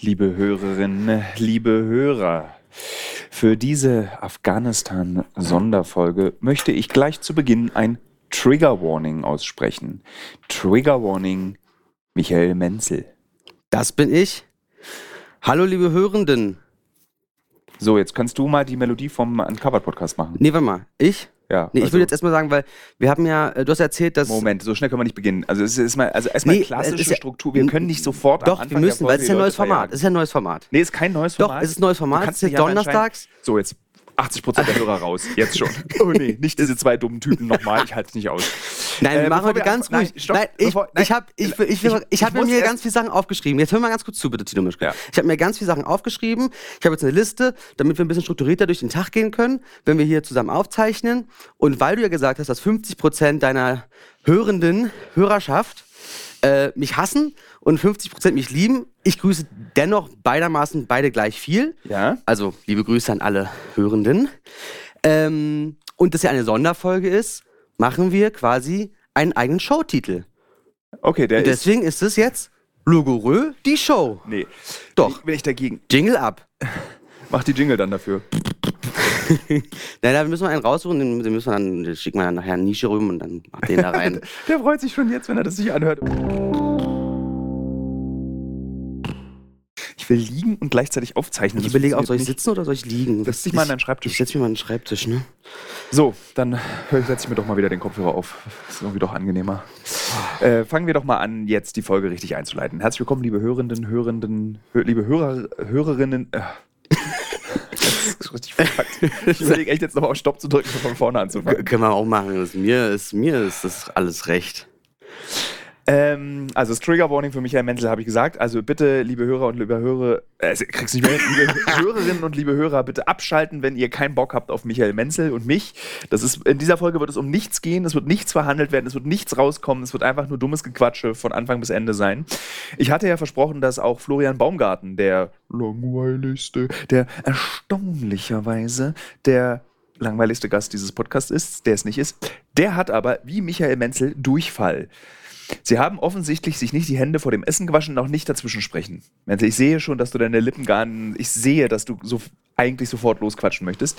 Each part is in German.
liebe Hörerinnen, liebe Hörer. Für diese Afghanistan-Sonderfolge möchte ich gleich zu Beginn ein Trigger Warning aussprechen. Trigger Warning, Michael Menzel. Das bin ich. Hallo, liebe Hörenden. So, jetzt kannst du mal die Melodie vom Uncovered-Podcast machen. Nee, warte mal. Ich? Ja, Nee, ich also- will jetzt erstmal sagen, weil wir haben ja, äh, du hast erzählt, dass. Moment, so schnell können wir nicht beginnen. Also es ist mal, also erstmal Nee, klassische es ja- Struktur. Wir können nicht sofort am Doch, Anfang wir müssen, weil es ist ja ein neues Leute Format. Es ist ja ein neues Format. Nee, ist kein neues Doch, Format. es ist ein neues Format. Es ist aber donnerstags. So, jetzt 80% der Hörer raus. Jetzt schon. Oh nee, nicht diese zwei dummen Typen nochmal. Ich halte es nicht aus. Nein, wir Äh, machen wir ganz ruhig. Nein, stopp, nein, ich, bevor- nein. ich habe ich, ich, Ich- ich, hab mir ganz viele Sachen aufgeschrieben. Jetzt hör mal ganz kurz zu, bitte, Tino Mischke. Ja. Ich habe mir ganz viele Sachen aufgeschrieben. Ich habe jetzt eine Liste, damit wir ein bisschen strukturierter durch den Tag gehen können, wenn wir hier zusammen aufzeichnen. Und weil du ja gesagt hast, dass 50% deiner hörenden Hörerschaft äh, mich hassen und 50% mich lieben, ich grüße dennoch beidermaßen beide gleich viel. Ja? Also liebe Grüße an alle Hörenden. Ähm, und das ja eine Sonderfolge ist, machen wir quasi einen eigenen Showtitel. Okay, der ist. Deswegen ist es jetzt Logorö, die Show. Nee. Doch. Bin ich dagegen. Jingle ab. Mach die Jingle dann dafür. Na, da müssen wir einen raussuchen, den, den müssen wir dann, den schicken wir dann nachher in Nische rüber und dann macht den da rein. Der freut sich schon jetzt, wenn er das sich anhört. Ich will liegen und gleichzeitig aufzeichnen. Ich überlege auch, soll ich funktioniert sitzen oder soll ich liegen? Setz dich mal an deinen Schreibtisch. Ich setze mich mal an den Schreibtisch, ne? nicht. So, dann setze ich mir doch mal wieder den Kopfhörer auf. Das ist irgendwie doch angenehmer. Äh, fangen wir doch mal an, jetzt die Folge richtig einzuleiten. Herzlich willkommen, liebe Hörenden, Hörenden, hö liebe Hörer, Hörerinnen. Äh. Das ist richtig verpackt. Ich überlege echt jetzt nochmal auf Stopp zu drücken, von vorne anzufangen. Können wir auch machen. Mir, ist, mir ist das alles recht. Ähm, also das Trigger Warning für Michael Menzel habe ich gesagt. Also bitte, liebe Hörer und liebe Hörer, äh, kriegst nicht mehr, liebe Hörerinnen und liebe Hörer, bitte abschalten, wenn ihr keinen Bock habt auf Michael Menzel und mich. Das ist in dieser Folge wird es um nichts gehen, es wird nichts verhandelt werden, es wird nichts rauskommen, es wird einfach nur dummes Gequatsche von Anfang bis Ende sein. Ich hatte ja versprochen, dass auch Florian Baumgarten, der langweiligste, der erstaunlicherweise der langweiligste Gast dieses Podcasts ist, der es nicht ist, der hat aber wie Michael Menzel Durchfall. Sie haben offensichtlich sich nicht die Hände vor dem Essen gewaschen, noch nicht dazwischen sprechen. Also ich sehe schon, dass du deine Lippen gar nicht, ich sehe, dass du so eigentlich sofort losquatschen möchtest.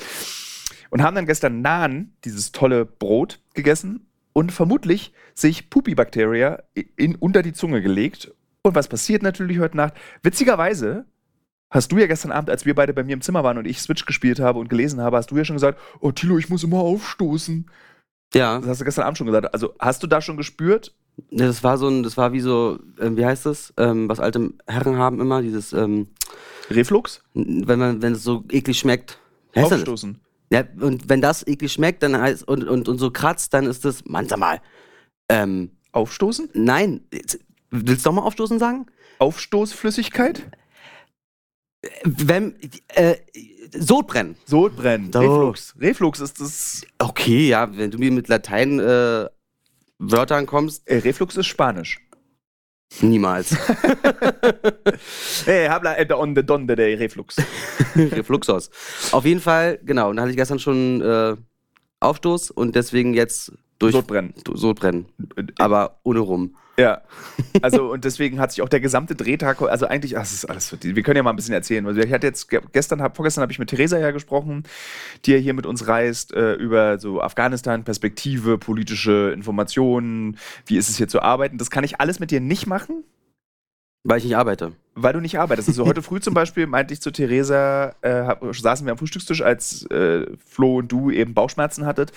Und haben dann gestern Naan, dieses tolle Brot, gegessen und vermutlich sich Pupi-Bakteria in, unter die Zunge gelegt. Und was passiert natürlich heute Nacht? Witzigerweise hast du ja gestern Abend, als wir beide bei mir im Zimmer waren und ich Switch gespielt habe und gelesen habe, hast du ja schon gesagt, oh Tilo, ich muss immer aufstoßen. Ja, Das hast du gestern Abend schon gesagt. Also hast du da schon gespürt, Ja, das war so ein, das war wie so, ähm, wie heißt das, ähm, was alte Herren haben immer, dieses, ähm, Reflux? wenn man, wenn es so eklig schmeckt. Heißt das? Aufstoßen. Ja, und wenn das eklig schmeckt, dann heißt und, und, und so kratzt, dann ist das, Mann, sag mal, ähm, Aufstoßen? nein, willst du doch mal aufstoßen sagen? Aufstoßflüssigkeit? Wenn, äh, Sodbrennen. Sodbrennen. So. Reflux. Reflux ist das. Okay, ja, wenn du mir mit Latein äh, Wörtern kommst, Äh, Reflux ist Spanisch. niemals. Hey, habla äh, donde donde de Reflux. Refluxos. Auf jeden Fall, genau, und da hatte ich gestern schon äh, Aufstoß und deswegen jetzt durch Sodbrennen. Sodbrennen. Aber ohne rum. Ja. Also, und deswegen hat sich auch der gesamte Drehtag, also eigentlich, ach, das ist alles, wir können ja mal ein bisschen erzählen. Also ich hatte jetzt, ge- gestern, hab, vorgestern habe ich mit Theresa ja gesprochen, die ja hier mit uns reist, äh, über so Afghanistan-Perspektive, politische Informationen, wie ist es hier zu arbeiten. Das kann ich alles mit dir nicht machen, Weil ich nicht arbeite. Weil du nicht arbeitest. Also heute früh zum Beispiel meinte ich zu Theresa, äh, hab, saßen wir am Frühstückstisch, als äh, Flo und du eben Bauchschmerzen hattet.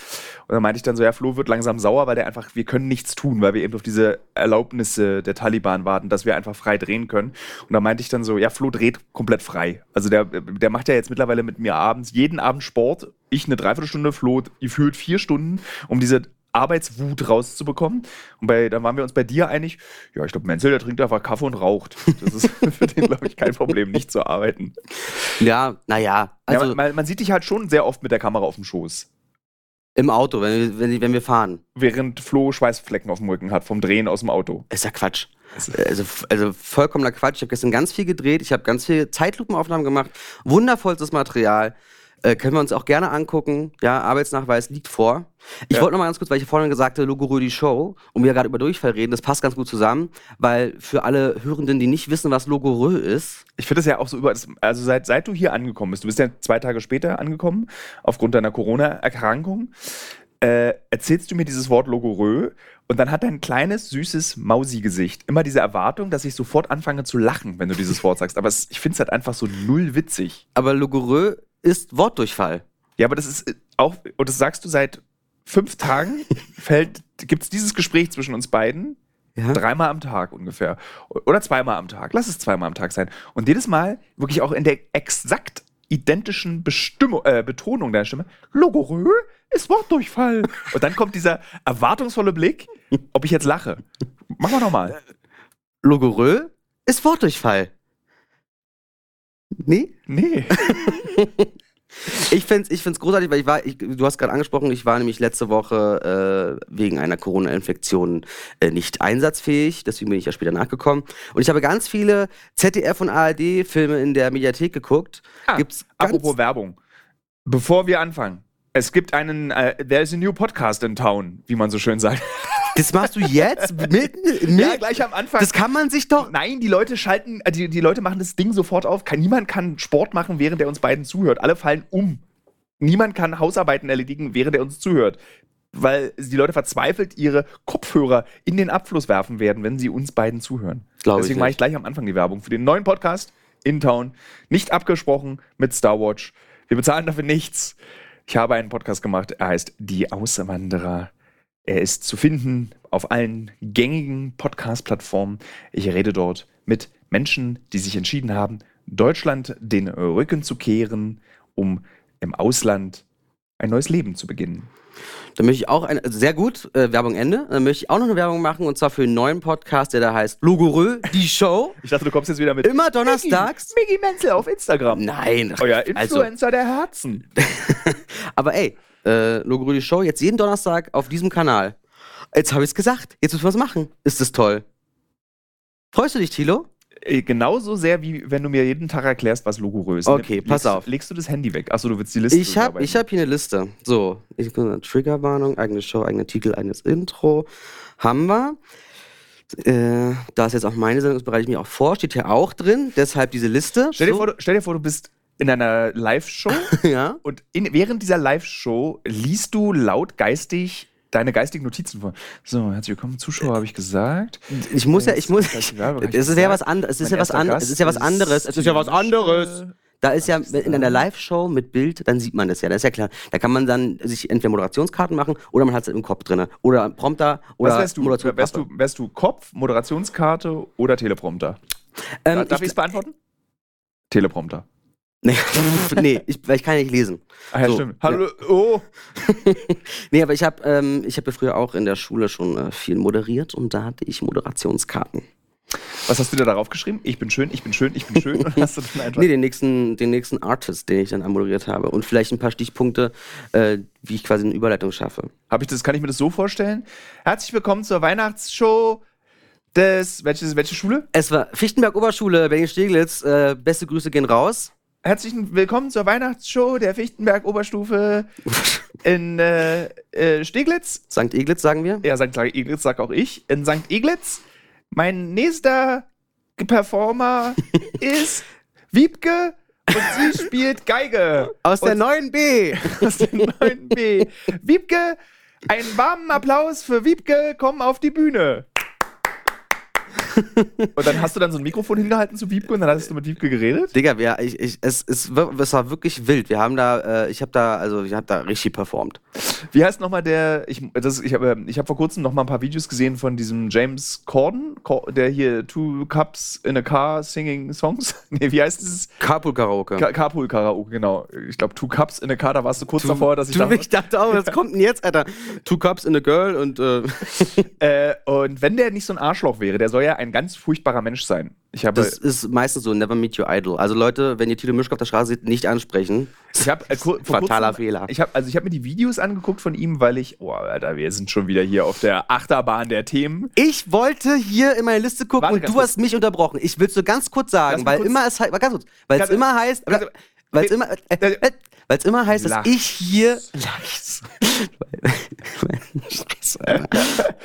Und dann meinte ich dann so, ja, Flo wird langsam sauer, weil der einfach, wir können nichts tun, weil wir eben auf diese Erlaubnisse der Taliban warten, dass wir einfach frei drehen können. Und da meinte ich dann so, ja, Flo dreht komplett frei. Also der, der macht ja jetzt mittlerweile mit mir abends, jeden Abend Sport. Ich eine Dreiviertelstunde, Flo gefühlt vier Stunden, um diese Arbeitswut rauszubekommen. Und bei, dann waren wir uns bei dir einig, ja, ich glaube, Menzel, der trinkt einfach Kaffee und raucht. Das ist für den, glaube ich, kein Problem, nicht zu arbeiten. Ja, naja, also ja, man, man sieht dich halt schon sehr oft mit der Kamera auf dem Schoß. im Auto, wenn, wir- wenn, wenn wir fahren. Während Flo Schweißflecken auf dem Rücken hat vom Drehen aus dem Auto. Ist ja Quatsch. Also, also vollkommener Quatsch. Ich habe gestern ganz viel gedreht, ich habe ganz viel Zeitlupenaufnahmen gemacht, wundervollstes Material. Äh, können wir uns auch gerne angucken. Ja, Arbeitsnachweis liegt vor. Ich Ja. wollte noch mal ganz kurz, weil ich vorhin gesagt habe, Logorö die Show und wir gerade über Durchfall reden, das passt ganz gut zusammen, weil für alle Hörenden, die nicht wissen, was Logorö ist, Ich finde das ja auch so über. Also seit, seit du hier angekommen bist, du bist ja zwei Tage später angekommen, aufgrund deiner Corona-Erkrankung, äh, erzählst du mir dieses Wort Logorö und dann hat dein kleines, süßes Mausi-Gesicht immer diese Erwartung, dass ich sofort anfange zu lachen, wenn du dieses Wort sagst. Aber es, ich finde es halt einfach so null witzig. aber Logorö ist Wortdurchfall. Ja, aber das ist äh, auch, und das sagst du seit fünf Tagen, fällt, gibt es dieses Gespräch zwischen uns beiden Ja? Dreimal am Tag ungefähr. Oder zweimal am Tag. Lass es zweimal am Tag sein. Und jedes Mal wirklich auch in der exakt identischen Bestimmung, äh, Betonung deiner Stimme. Logorö ist Wortdurchfall. Und dann kommt dieser erwartungsvolle Blick, ob ich jetzt lache. Machen wir nochmal. Logorö ist Wortdurchfall. Nee? Nee. Ich find's, ich find's großartig, weil ich war, ich, du hast gerade angesprochen, ich war nämlich letzte Woche äh, wegen einer Corona-Infektion äh, nicht einsatzfähig, deswegen bin ich ja später nachgekommen. Und ich habe ganz viele ZDF und ARD-Filme in der Mediathek geguckt. Ah, Apropos Werbung. Bevor wir anfangen. Es gibt einen, äh, there is a new podcast in town, wie man so schön sagt. das machst du jetzt mitten, mitten Ja, gleich am Anfang. Das kann man sich doch. Nein, die Leute schalten, äh, die, die Leute machen das Ding sofort auf. Kein, niemand kann Sport machen, während er uns beiden zuhört. Alle fallen um. Niemand kann Hausarbeiten erledigen, während er uns zuhört. Weil die Leute verzweifelt ihre Kopfhörer in den Abfluss werfen werden, wenn sie uns beiden zuhören. Glaub ich Deswegen mache ich gleich am Anfang die Werbung für den neuen Podcast in Town. Nicht abgesprochen mit Star Watch. Wir bezahlen dafür nichts. Ich habe einen Podcast gemacht. Er heißt Die Auswanderer. Er ist zu finden auf allen gängigen Podcast-Plattformen. Ich rede dort mit Menschen, die sich entschieden haben, Deutschland den Rücken zu kehren, um im Ausland ein neues Leben zu beginnen. Da möchte ich auch eine, also sehr gut, äh, Werbung Ende. Dann möchte ich auch noch eine Werbung machen und zwar für einen neuen Podcast, der da heißt Logorö, die Show. Ich dachte, du kommst jetzt wieder mit Immer donnerstags. Miggi Menzel auf Instagram. Nein, Euer also, Influencer der Herzen. aber ey, äh, Logorö, die Show, jetzt jeden Donnerstag auf diesem Kanal. Jetzt habe ich es gesagt. Jetzt müssen wir was machen. Ist das toll? Freust du dich, Thilo? Äh, Genauso sehr, wie wenn du mir jeden Tag erklärst, was Logorö ist. Okay, Legst- pass auf. Legst du das Handy weg? Achso, du willst die Liste Ich habe hab hier eine Liste. So, ich, Triggerwarnung, eigene Show, eigener Titel, eigenes Intro. Haben wir. Äh, da ist jetzt auch meine Sendung, das bereite ich mir auch vor, steht hier auch drin. Deshalb diese Liste. Stell dir, so, vor, du- stell dir vor, du bist in einer Live-Show ja. und in, während dieser Live-Show liest du laut geistig deine geistigen Notizen vor. So, herzlich willkommen, Zuschauer, habe ich gesagt. Ich muss ja, ich muss. Das Ich, ich es ist ja was anderes. Es ist ja was anderes. Es ist ja was anderes. Es ist ja was anderes. Da ist ja in einer? Live-Show mit Bild, dann sieht man das ja. Das ist ja klar. Da kann man dann sich entweder Moderationskarten machen oder man hat es im Kopf drin. Oder Prompter oder Was wärst du? Wärst du, wärst du Kopf, Moderationskarte oder Teleprompter? Ähm, Darf ich es beantworten? Teleprompter. Nee, nee ich, weil ich kann ja nicht lesen. Ah ja, So, stimmt. Hallo, oh. Nee, aber ich habe ähm, ich hab ja früher auch in der Schule schon äh, viel moderiert und da hatte ich Moderationskarten. Was hast du da darauf geschrieben? Ich bin schön, ich bin schön, ich bin schön. Und hast du dann einfach Nee, den nächsten, den nächsten Artist, den ich dann anmoderiert habe. Und vielleicht ein paar Stichpunkte, äh, wie ich quasi eine Überleitung schaffe. Hab ich das, kann ich mir das so vorstellen? Herzlich willkommen zur Weihnachtsshow des, welche, welche Schule? Es war Fichtenberg-Oberschule, Berlin-Steglitz. Äh, beste Grüße gehen raus. Herzlichen Willkommen zur Weihnachtsshow der Fichtenberg Oberstufe in äh, äh, Steglitz. St. Eglitz, sagen wir. Ja, St. Eglitz sag auch ich. In St. Eglitz. Mein nächster Performer ist Wiebke und sie spielt Geige. Aus der Und 9b. aus dem 9b. Wiebke, einen warmen Applaus für Wiebke, komm auf die Bühne. Und dann hast du dann so ein Mikrofon hingehalten zu Wiebke und dann hast du mit Wiebke geredet? Digga, wir, ich, ich, es, es, es war wirklich wild. Wir haben da, äh, ich habe da, also ich habe da richtig performt. Wie heißt nochmal der, ich, das, ich habe ich hab vor kurzem noch mal ein paar Videos gesehen von diesem James Corden, Cor- der hier Two Cups in a Car Singing Songs, nee, wie heißt dieses? Carpool Karaoke. Ka Carpool Karaoke, genau. Ich glaube Two Cups in a Car, da warst du kurz davor, dass ich dachte, ich dachte auch, was kommt denn jetzt, Alter? Two Cups in a Girl und äh, äh, und wenn der nicht so ein Arschloch wäre, der soll ja ein ganz furchtbarer Mensch sein. Ich habe, das ist meistens so, never meet your idol. Also Leute, wenn ihr Tilo Mischke auf der Straße seht, nicht ansprechen. ich habe äh, Fataler kurzem- Fehler. Ich habe also ich habe mir die Videos angeguckt von ihm, weil ich, oh Alter, wir sind schon wieder hier auf der Achterbahn der Themen. Ich wollte hier in meine Liste gucken Warte, und du kurz. hast mich unterbrochen. Ich will es so ganz kurz sagen, weil kurz- immer es, ganz kurz, weil es immer heißt, Ganz- Weil es immer, äh, äh, immer heißt, dass Lachs. ich hier. Lachs. Scheiße.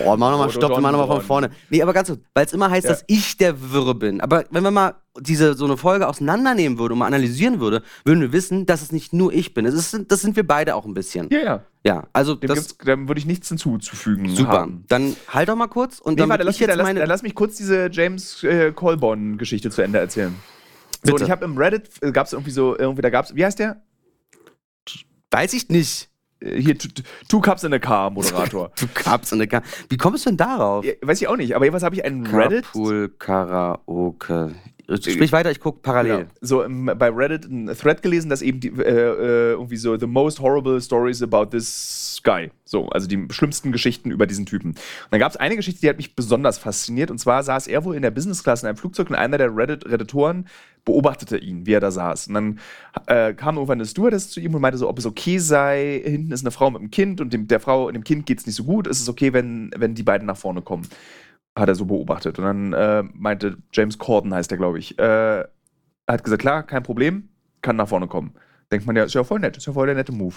Oh, mach nochmal Stopp, wir machen nochmal von vorne. Nee, aber ganz kurz, weil es immer heißt, Ja. dass ich der Wirre bin. Aber wenn man mal diese so eine Folge auseinandernehmen würde und mal analysieren würde, würden wir wissen, dass es nicht nur ich bin. Das, ist, das sind wir beide auch ein bisschen. Ja, ja. Ja, also Dem, das dem würde ich nichts hinzuzufügen. super. Haben. Dann halt doch mal kurz und Nee, dann warte, ich lass, mich, jetzt dann, lass, meine. dann lass mich kurz diese James äh, Colborn-Geschichte zu Ende erzählen. So, Bitte. und ich habe im Reddit, äh, gab es irgendwie so, irgendwie, da gab es, wie heißt der? Weiß ich nicht. Äh, Hier, Two- Two Cups in a Car, Moderator. Du Cups und eine Ka Wie kommst du denn darauf? ja, weiß ich auch nicht, aber jedenfalls habe ich einen Reddit. Carpool Karaoke. Sprich weiter, ich gucke parallel. Genau. So im, bei Reddit einen Thread gelesen, dass eben die, äh, äh, irgendwie so the most horrible stories about this guy. So, also die schlimmsten Geschichten über diesen Typen. Und dann gab es eine Geschichte, die hat mich besonders fasziniert. Und zwar saß er wohl in der Business Class in einem Flugzeug und einer der Reddit Redditoren beobachtete ihn, wie er da saß. Und dann äh, kam irgendwann eine Stewardess zu ihm und meinte so, ob es okay sei, hinten ist eine Frau mit einem Kind und dem, der Frau und dem Kind geht es nicht so gut. Ist es okay, wenn, wenn die beiden nach vorne kommen? Hat er so beobachtet. Und dann äh, meinte James Corden, heißt der, glaube ich, äh, hat gesagt, klar, kein Problem, kann nach vorne kommen. Denkt man ja, ist ja voll nett, ist ja voll der nette Move.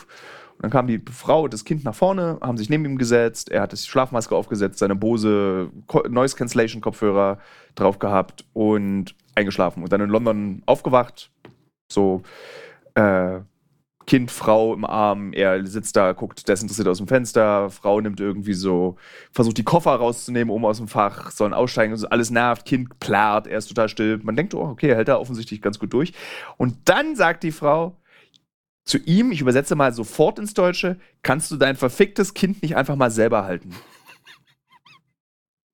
Und dann kam die Frau und das Kind nach vorne, haben sich neben ihm gesetzt, er hat die Schlafmaske aufgesetzt, seine Bose Noise Cancellation Kopfhörer drauf gehabt und eingeschlafen. Und dann in London aufgewacht, so äh, Kind, Frau im Arm, er sitzt da, guckt desinteressiert aus dem Fenster, Frau nimmt irgendwie so, versucht die Koffer rauszunehmen, oben aus dem Fach, sollen aussteigen, alles nervt, Kind plärrt, er ist total still. Man denkt, oh, okay, hält da offensichtlich ganz gut durch. Und dann sagt die Frau zu ihm, ich übersetze mal sofort ins Deutsche, kannst du dein verficktes Kind nicht einfach mal selber halten?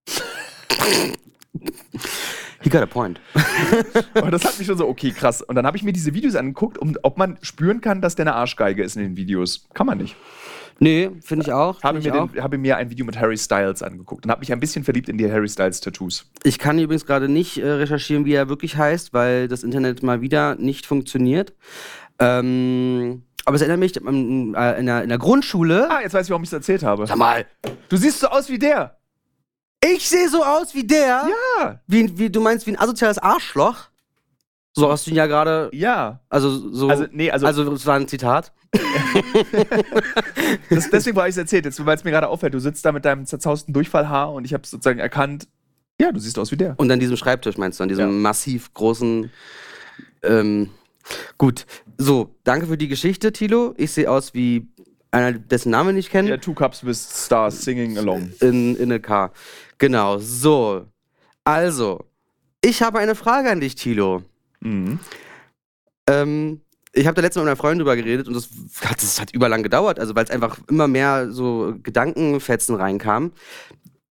He got a point. Und das hat mich schon so, okay, krass. Und dann habe ich mir diese Videos angeguckt, um, ob man spüren kann, dass der eine Arschgeige ist in den Videos. Kann man nicht. Nee, finde ich auch. Habe mir, den- habe mir ein Video mit Harry Styles angeguckt und habe mich ein bisschen verliebt in die Harry Styles Tattoos. ich kann übrigens gerade nicht äh, recherchieren, wie er wirklich heißt, weil das Internet mal wieder nicht funktioniert. Ähm, aber es erinnert mich an, äh, in, der, in der Grundschule. Ah, jetzt weiß ich, warum ich es erzählt habe. Sag mal, Du siehst so aus wie der. Ich sehe so aus wie der. Ja. Wie, wie, du meinst wie ein asoziales Arschloch? So hast du ihn ja gerade. Ja. Also, so. Also, nee, also, also, es war ein Zitat. das, deswegen war ich es erzählt, jetzt, weil es mir gerade auffällt. Du sitzt da mit deinem zerzausten Durchfallhaar und ich habe sozusagen erkannt, ja, du siehst aus wie der. Und an diesem Schreibtisch meinst du, an diesem Ja. massiv großen. Ähm, gut, so, danke für die Geschichte, Tilo. Ich sehe aus wie einer, dessen Namen wir nicht kennen. Ja, Two Cups with Stars singing along. In, in a car. Genau, so. Also, ich habe eine Frage an dich, Tilo. Mhm. Ähm, ich habe da letztens mit einer Freundin drüber geredet und das hat, das hat überlang gedauert, also weil es einfach immer mehr so Gedankenfetzen reinkamen.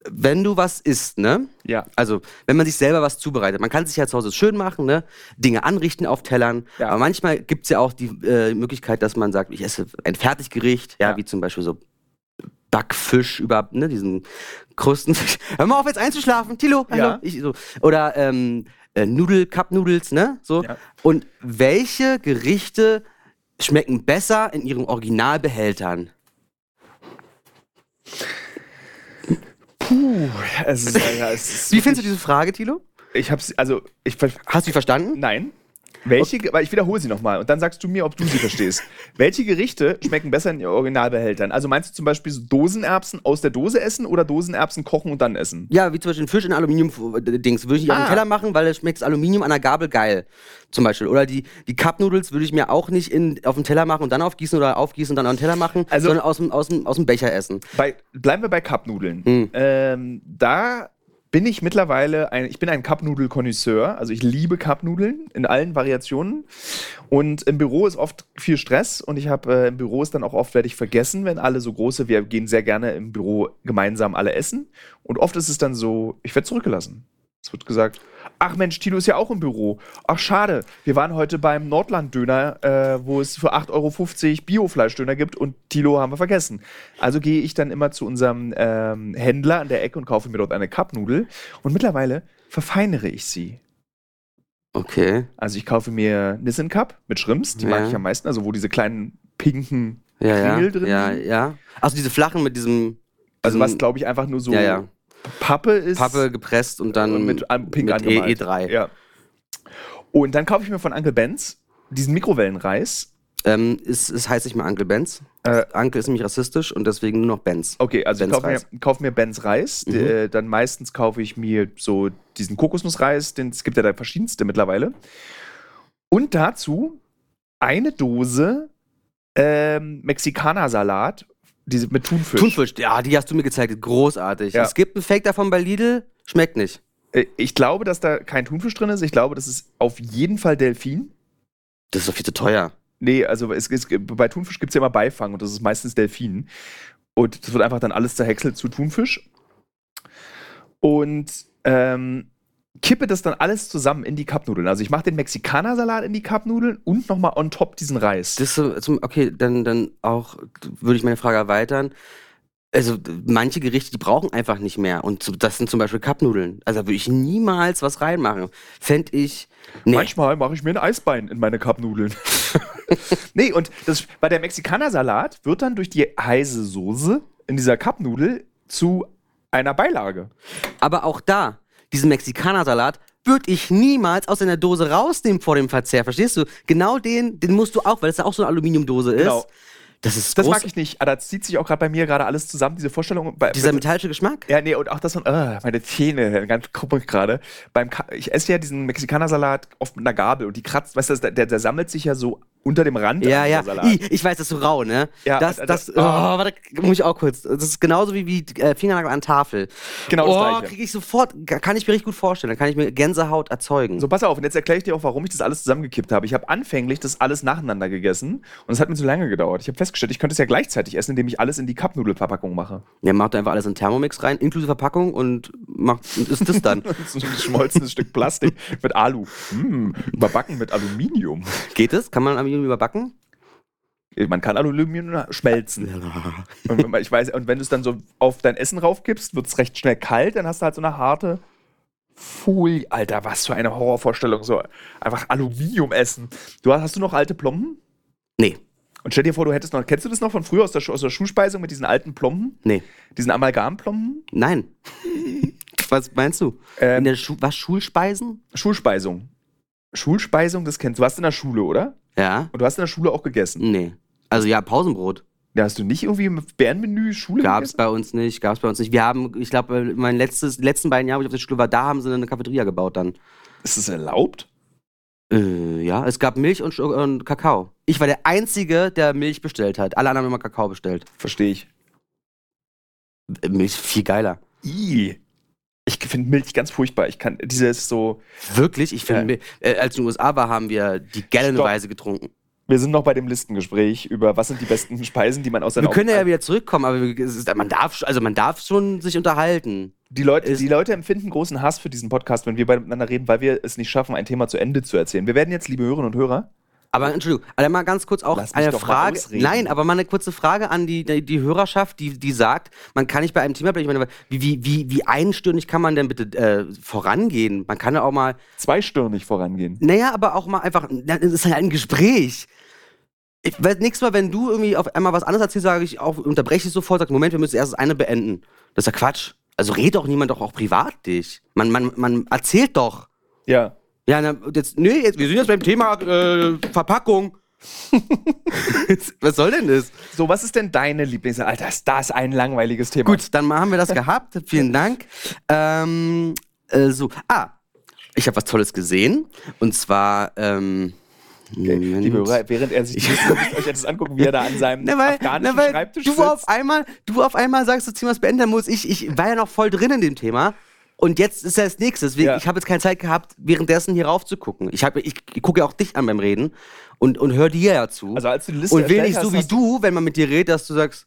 Wenn du was isst, ne? Ja. Also, wenn man sich selber was zubereitet, man kann sich ja zu Hause schön machen, ne? Dinge anrichten auf Tellern. Ja. Aber manchmal gibt es ja auch die äh, Möglichkeit, dass man sagt, ich esse ein Fertiggericht, ja, Ja. wie zum Beispiel so Backfisch über ne, diesen Krustenfisch. Hör mal auf, jetzt einzuschlafen, Tilo. Hallo. Ja. Ich, so. Oder ähm, äh, Nudel, Cup Noodles, ne? So. Ja. Und welche Gerichte schmecken besser in ihren Originalbehältern? Puh, es ist, ja, es ist Wie findest du diese Frage, Tilo? Ich hab's, also, ich, Hast du sie verstanden? nein. Welche, weil ich wiederhole sie nochmal und dann sagst du mir, ob du sie verstehst. Welche Gerichte schmecken besser in ihren Originalbehältern? Also meinst du zum Beispiel so Dosenerbsen aus der Dose essen oder Dosenerbsen kochen und dann essen? Ja, wie zum Beispiel ein Fisch in Aluminium-Dings. Würde ich nicht auf den Ah. Teller machen, weil es schmeckt das Aluminium an der Gabel geil. Zum Beispiel. Oder die, die Cup-Noodles würde ich mir auch nicht in, auf den Teller machen und dann aufgießen oder aufgießen und dann auf den Teller machen, Also- sondern aus dem, aus, dem, aus dem Becher essen. Bei, bleiben wir bei Cupnudeln. Hm. Ähm, da bin ich mittlerweile ein, ich bin ein Cupnudel-Konnoisseur. Also ich liebe Cupnudeln in allen Variationen. Und im Büro ist oft viel Stress und ich habe äh, im Büro ist dann auch oft werde ich vergessen, wenn alle so große, wir gehen sehr gerne im Büro gemeinsam alle essen. Und oft ist es dann so, ich werde zurückgelassen. Es wird gesagt, ach Mensch, Tilo ist ja auch im Büro. Ach schade, wir waren heute beim Nordland-Döner, äh, wo es für 8,50 Euro Biofleischdöner gibt und Tilo haben wir vergessen. Also gehe ich dann immer zu unserem ähm, Händler an der Ecke und kaufe mir dort eine Cupnudel und mittlerweile verfeinere ich sie. Okay. Also ich kaufe mir Nissin Cup mit Shrimps, die Ja. mag ich am meisten, also wo diese kleinen pinken Ja, ja. Kringel drin ja, liegen. ja. Also diese flachen mit diesem Also was glaube ich einfach nur so Ja, ja. Pappe ist. Pappe gepresst und dann mit pink mit angemalt. E3. Ja. Und dann kaufe ich mir von Uncle Ben's diesen Mikrowellenreis. Ähm, es, es heißt nicht mehr Uncle Benz. Äh. Uncle ist nämlich rassistisch und deswegen nur noch Benz. Okay, also ich Ben's kaufe mir, kauf mir Benz Reis. Mhm. Äh, dann meistens kaufe ich mir so diesen Kokosnussreis, den es gibt ja da verschiedenste mittlerweile. Und dazu eine Dose ähm, Mexikanersalat, diese mit Thunfisch. Thunfisch, ja, die hast du mir gezeigt. Großartig. Ja. Es gibt einen Fake davon bei Lidl, schmeckt nicht. Äh, ich glaube, dass da kein Thunfisch drin ist. Ich glaube, das ist auf jeden Fall Delfin. Das ist doch viel zu teuer. Nee, also es, es, bei Thunfisch gibt es ja immer Beifang und das ist meistens Delfin. Und das wird einfach dann alles zerhäckselt zu Thunfisch. Und ähm, kippe das dann alles zusammen in die Cupnudeln. Also ich mache den Mexikanersalat in die Cupnudeln und nochmal on top diesen Reis. Das zum, okay, dann, dann auch würde ich meine Frage erweitern. Also manche Gerichte, die brauchen einfach nicht mehr. Und das sind zum Beispiel Cupnudeln. Also da würde ich niemals was reinmachen. Fände ich. Nee. Manchmal mache ich mir ein Eisbein in meine Cupnudeln. nee, und das, bei der Mexikanersalat wird dann durch die heiße Soße in dieser Cupnudel zu einer Beilage. Aber auch da, diesen Mexikanersalat würde ich niemals aus einer Dose rausnehmen vor dem Verzehr. Verstehst du? Genau den, den musst du auch, weil es ja auch so eine Aluminiumdose ist. Genau. Das ist Das groß, mag ich nicht. Aber das zieht sich auch gerade bei mir gerade alles zusammen, diese Vorstellung. Bei, Dieser bei- metallische Geschmack. Ja, nee, und auch das von, ah, meine Zähne, ganz krummig gerade. Beim Ka ich esse ja diesen Mexikanersalat oft mit einer Gabel und die kratzt, weißt du, der, der sammelt sich ja so unter dem Rand. Ja, ja. I, ich weiß, das ist so rau, ne? Ja, das, das, das- oh, warte, muss ich auch kurz. Das ist genauso wie, wie äh, Fingernagel an Tafel. Genau das Oh, Gleiche. kriege ich sofort, kann ich mir richtig gut vorstellen. Dann kann ich mir Gänsehaut erzeugen. So, pass auf, und jetzt erkläre ich dir auch, warum ich das alles zusammengekippt habe. Ich habe anfänglich das alles nacheinander gegessen und es hat mir zu lange gedauert. Ich habe festgestellt, ich könnte es ja gleichzeitig essen, indem ich alles in die Cupnudelverpackung mache. Ja, macht einfach alles in Thermomix rein, inklusive Verpackung und macht und ist das dann. so ein geschmolzenes Stück Plastik mit Alu. Hm, überbacken mit Aluminium. Geht es? Kann man Aluminium überbacken? Man kann Aluminium schmelzen. Und ich weiß, und wenn du es dann so auf dein Essen raufkippst, wird es recht schnell kalt, dann hast du halt so eine harte Folie. Alter, was für eine Horrorvorstellung. So einfach Aluminium essen. Du hast, hast du noch alte Plomben? Nee, Und stell dir vor, du hättest noch, kennst du das noch von früher aus der, aus der Schulspeisung mit diesen alten Plomben? nee, Diesen Amalgamplomben? nein. Was meinst du? Ähm, In der Schu was, Schulspeisen? Schulspeisung. Schulspeisung, das kennst du. Du warst in der Schule, oder? Ja? Und du hast in der Schule auch gegessen. Nee. Also ja, Pausenbrot. Ja, hast du nicht irgendwie im Bärenmenü Schule Gab's gegessen? bei uns nicht, gab's bei uns nicht. Wir haben, ich glaube, mein letztes, letzten beiden Jahre, wo ich auf der Schule war, da haben sie eine Cafeteria gebaut dann. Ist das erlaubt? Äh, ja, es gab Milch und, und Kakao. Ich war der Einzige, der Milch bestellt hat. Alle anderen haben immer Kakao bestellt. Verstehe ich. Äh, Milch viel geiler. I. Ich finde Milch ganz furchtbar. Ich kann dieses so. Wirklich? Ich finde, Ja. Äh, als in den USA war, haben wir die gallonweise getrunken. Wir sind noch bei dem Listengespräch über was sind die besten Speisen, die man aus seiner Wir können ja wieder zurückkommen, aber ist, man darf, also man darf schon sich unterhalten. die Leute, ist- die Leute empfinden großen Hass für diesen Podcast, wenn wir beide miteinander reden, weil wir es nicht schaffen, ein Thema zu Ende zu erzählen. Wir werden jetzt, liebe Hörerinnen und Hörer, Aber Entschuldigung, also mal ganz kurz auch eine Frage. Nein, aber mal eine kurze Frage an die, die, die Hörerschaft, die, die sagt, man kann nicht bei einem Thema bleiben. Ich meine, wie, wie, wie, wie einstirnig kann man denn bitte äh, vorangehen? Man kann ja auch mal, zweistirnig vorangehen. naja, aber auch mal einfach, das ist halt ein Gespräch. Ich weiß nächstes Mal, wenn du irgendwie auf einmal was anderes erzählst, sage ich auch, unterbreche ich sofort, sag, Moment, wir müssen erst das eine beenden. Das ist ja Quatsch. Also redet doch niemand doch auch privat dich. Man, man, man erzählt doch. Ja. Ja, na, jetzt, nee, jetzt, wir sind jetzt beim Thema äh, Verpackung. Was soll denn das? So, was ist denn deine Lieblings... Alter, ist das ein langweiliges Thema. Gut, dann haben wir das gehabt. Vielen Dank. Ähm, äh, so, ah, ich habe was Tolles gesehen. Und zwar, ähm, Okay. Liebe Hörer, während er sich euch jetzt angucken, wie er da an seinem Na, weil, afghanischen na, weil Schreibtisch du sitzt. auf einmal, du auf einmal sagst, das Thema ist beenden muss. Ich, ich war ja noch voll drin in dem Thema. Und jetzt ist ja das nächste. Deswegen, Ja. Ich habe jetzt keine Zeit gehabt, währenddessen hier rauf zu gucken. Ich, hab- ich, ich gucke ja auch dich an beim Reden und, und höre dir ja zu. Also als du die Liste und will nicht so wie du, wenn man mit dir redet, dass du sagst,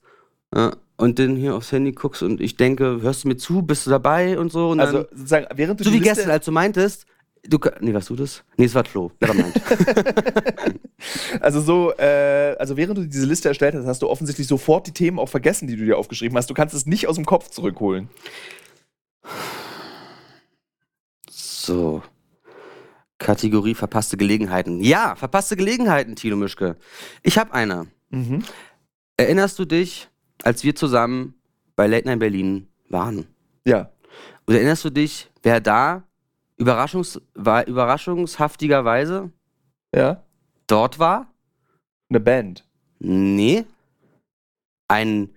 äh, und dann hier aufs Handy guckst und ich denke, hörst du mir zu, bist du dabei und so. Und Also dann, sozusagen, während du so wie Liste, gestern, als du meintest, du, nee, warst du das? Nee, es war Klo. Also so, äh, also während du diese Liste erstellt hast, hast du offensichtlich sofort die Themen auch vergessen, die du dir aufgeschrieben hast. Du kannst es nicht aus dem Kopf zurückholen. So. Kategorie verpasste Gelegenheiten. Ja, verpasste Gelegenheiten, Tino Mischke. Ich habe eine. Mhm. Erinnerst du dich, als wir zusammen bei Late Night Berlin waren? Ja. Und erinnerst du dich, wer da überraschungs war, überraschungshaftigerweise Ja. dort war? Eine Band. Nee. Ein,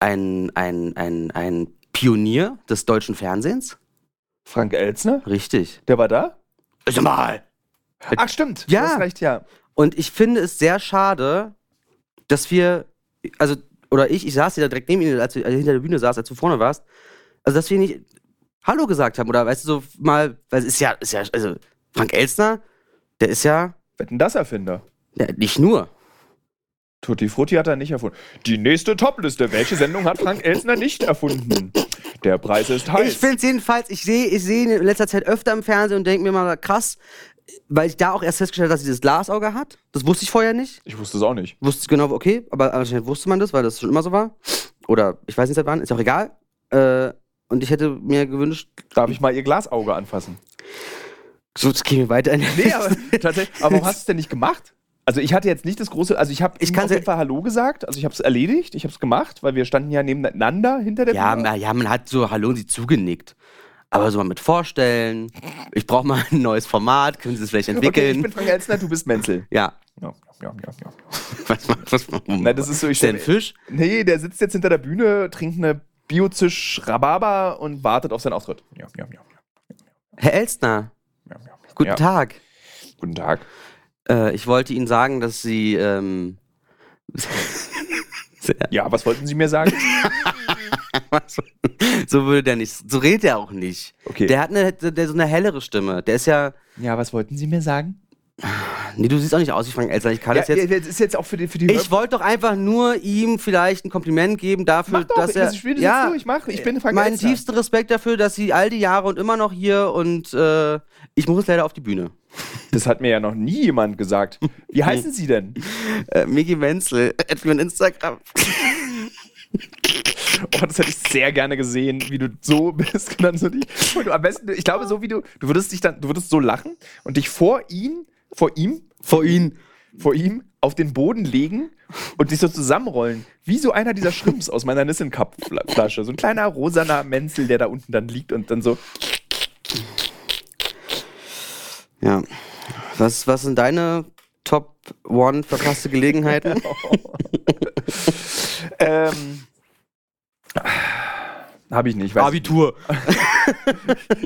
ein, ein, ein, ein Pionier des deutschen Fernsehens? Frank Elzner? Richtig. Der war da? Sag mal! Ach, stimmt. Ja. Du hast recht, ja. Und ich finde es sehr schade, dass wir, also, oder ich, ich saß hier direkt neben ihm, als du hinter der Bühne saß, als du vorne warst, also, dass wir nicht Hallo gesagt haben, oder weißt du, so mal, weil es ist ja, ist ja, also, Frank Elstner, der ist ja, Wetten, das Erfinder. ja nicht nur. Tutti Frutti hat er nicht erfunden. Die nächste Topliste. Welche Sendung hat Frank Elsner nicht erfunden? Der Preis ist heiß. Ich finde es jedenfalls, ich sehe ich seh ihn in letzter Zeit öfter im Fernsehen und denke mir mal, krass, weil ich da auch erst festgestellt habe, dass sie dieses Glasauge hat. Das wusste ich vorher nicht. Ich wusste es auch nicht. Wusste genau, okay, aber anscheinend wusste man das, weil das schon immer so war. Oder ich weiß nicht seit wann, ist auch egal. Äh, und ich hätte mir gewünscht, Darf ich mal ihr Glasauge anfassen? so, jetzt gehen wir weiter in Nee, aber tatsächlich. Aber warum hast du es denn nicht gemacht? Also ich hatte jetzt nicht das große, also ich habe Ich auf jeden Fall Hallo gesagt, also ich habe es erledigt, ich habe es gemacht, weil wir standen ja nebeneinander hinter der Ja, Bühne. ja, man hat so Hallo und sie zugenickt. Aber so mal mit vorstellen, ich brauche mal ein neues Format, können Sie es vielleicht Okay, entwickeln? ich bin Frank Elsner, du bist Menzel. ja. Ja, ja, ja, ja. Was, was, was, Nein, das ist so, ich ist der ein Fisch? Nee, der sitzt jetzt hinter der Bühne, trinkt eine Biozisch Rhabarber und wartet auf seinen Auftritt. Ja, ja, ja. Herr Elstner, ja, ja. guten ja. Tag. Guten Tag. Äh, ich wollte Ihnen sagen, dass Sie. Ähm, Ja, was wollten Sie mir sagen? so würde der nicht. So redet er auch nicht. Okay. Der hat eine, der so eine hellere Stimme. Der ist ja. ja, was wollten Sie mir sagen? Nee, du siehst auch nicht aus wie Frank Elstner. Ich kann Ja, das jetzt. ja, das ist jetzt auch für die, für die Ich wollte doch einfach nur ihm vielleicht ein Kompliment geben dafür, doch, dass er. ich spiel das jetzt durch, mach. Ich bin Frank Elstner. tiefsten Respekt dafür, dass sie all die Jahre und immer noch hier und äh, ich muss leider auf die Bühne. Das hat mir ja noch nie jemand gesagt. Wie heißen Sie denn? Äh, Miki Wenzel, Edwin Instagram. Oh, das hätte ich sehr gerne gesehen, wie du so bist. Und dann so die, und du, am besten, ich glaube, so wie du, du würdest dich dann, du würdest so lachen und dich vor ihn, vor ihm, Vor ihn. vor ihm auf den Boden legen und dich so zusammenrollen. Wie so einer dieser Shrimps aus meiner Nissan Cup Flasche. So ein kleiner rosaner Menzel, der da unten dann liegt und dann so. Ja. Was, was sind deine Top One verpasste Gelegenheiten? Ähm. Habe ich nicht. Weiß Abitur.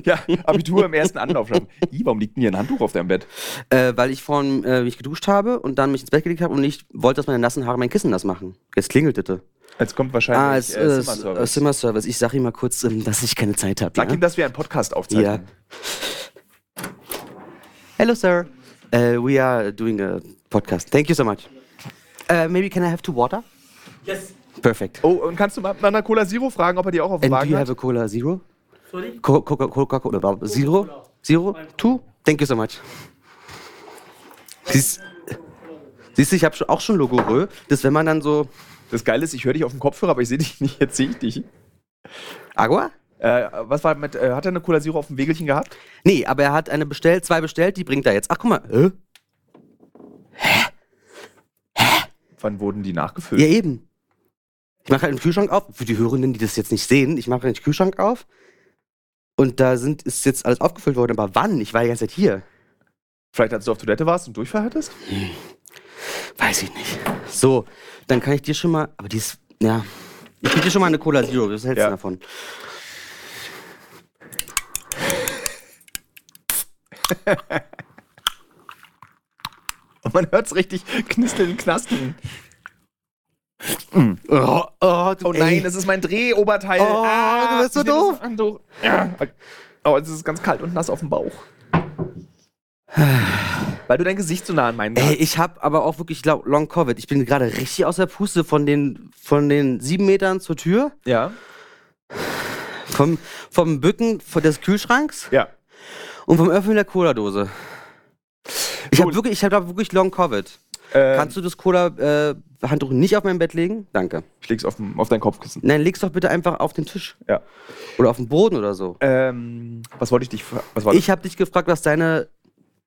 Ja, Abitur im ersten Anlauf schaffen. Ih, warum liegt denn hier ein Handtuch auf deinem Bett? Äh, weil ich vorhin äh, mich geduscht habe und dann mich ins Bett gelegt habe und ich wollte, dass meine nassen Haare mein Kissen nass machen. Jetzt klingelt bitte. Jetzt kommt Ah, wahrscheinlich es äh, ist Zimmerservice. äh, Zimmerservice. Ich sage ihm mal kurz, ähm, dass ich keine Zeit habe. Sag ja? ihm, dass wir einen Podcast aufzeichnen. Hello, sir. Uh, we are doing a podcast. Thank you so much. Uh, maybe can I have two water? Yes. Perfect. Oh, und kannst du mal nach einer Cola Zero fragen, ob er die auch auf dem And do Wagen you hat? have a Cola Zero? Sorry? Co- Coca Coca Cola Zero? Zero? Two? Thank you so much. Siehst, siehst du, ich habe schon, auch schon Logorö. Das, wenn man dann so. Das Geile ist, ich höre dich auf dem Kopfhörer, aber ich sehe dich nicht. Jetzt sehe ich dich. Agua? Äh, was war mit, äh, hat er eine Cola Zero auf dem Wegelchen gehabt? Nee, aber er hat eine bestellt, zwei bestellt, die bringt er jetzt. Ach, guck mal. Äh? Wann wurden die nachgefüllt? Ja, eben. Ich mache halt den Kühlschrank auf. Für die Hörenden, die das jetzt nicht sehen, ich mache den Kühlschrank auf. Und da sind, ist jetzt alles aufgefüllt worden. Aber wann? Ich war die ganze Zeit hier. Vielleicht als du auf Toilette warst und Durchfall hattest? Weiß ich nicht. So, dann kann ich dir schon mal. Aber die ist. Ja. Ich gebe dir schon mal eine Cola Zero. Was hältst Ja. du davon? Und man hört es richtig knisteln, knasteln. Oh, oh, Oh nein, das ist mein Drehoberteil. Oh, du bist so doof. Handtuch. Ja. Oh, es ist ganz kalt und nass auf dem Bauch. Weil du dein Gesicht so nah an meinen Ey, ich habe aber auch wirklich Long Covid. Ich bin gerade richtig aus der Puste von den, von den sieben Metern zur Tür, Ja. vom, vom Bücken des Kühlschranks Ja. Und vom Öffnen der Cola-Dose. Ich habe wirklich, ich habe wirklich Long Covid. Äh, Kannst du das Cola-Handtuch nicht auf mein Bett legen? Danke. ich leg's auf, auf dein Kopfkissen. Nein, leg's doch bitte einfach auf den Tisch. Ja. Oder auf den Boden oder so. Ähm, was wollte ich dich fragen? Ich habe dich gefragt, was deine.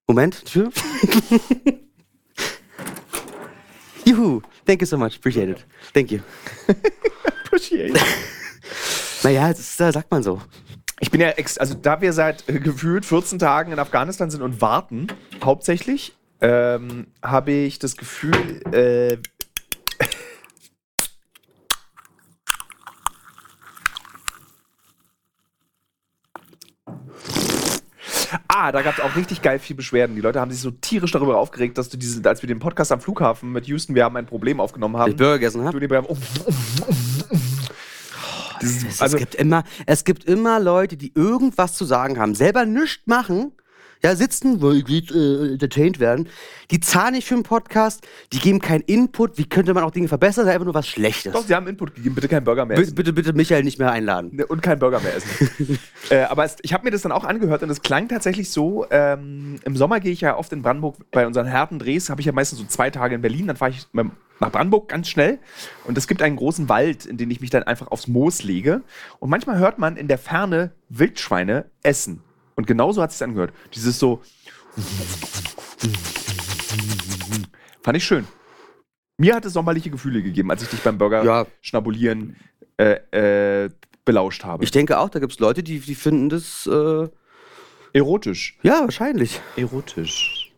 Moment, Tür. Juhu, thank you so much, appreciate it. Thank you. Appreciate. Naja, das ist, da sagt man so. Ich bin ja, ex also da wir seit äh, gefühlt 14 Tagen in Afghanistan sind und warten, hauptsächlich, ähm, habe ich das Gefühl, äh, Ah, da gab es auch richtig geil viel Beschwerden. Die Leute haben sich so tierisch darüber aufgeregt, dass du diese, als wir den Podcast am Flughafen mit Houston, wir haben ein Problem aufgenommen haben. Ich Burger gegessen du habe. die beim- Dieses- Es, also, gibt immer, es gibt immer Leute, die irgendwas zu sagen haben, selber nichts machen, ja, sitzen, weil will äh, entertained werden. Die zahlen nicht für einen Podcast, die geben keinen Input. Wie könnte man auch Dinge verbessern? Das ist einfach nur was Schlechtes. doch, sie haben Input gegeben, bitte keinen Burger mehr bitte, essen. bitte, bitte Michael nicht mehr einladen. Ne, Und kein Burger mehr essen. äh, aber es, ich habe mir das dann auch angehört und es klang tatsächlich so, ähm, im Sommer gehe ich ja oft in Brandenburg, bei unseren Härtendrehs habe ich ja meistens so zwei Tage in Berlin, dann fahre ich mit- nach Brandenburg ganz schnell und es gibt einen großen Wald, in den ich mich dann einfach aufs Moos lege und manchmal hört man in der Ferne Wildschweine essen. Und genauso hat es sich angehört. Dieses so fand ich schön. Mir hat es sommerliche Gefühle gegeben, als ich dich beim Burger Ja. schnabulieren äh, äh, belauscht habe. Ich denke auch, da gibt es Leute, die, die finden das, äh, Erotisch. ja, wahrscheinlich. Erotisch.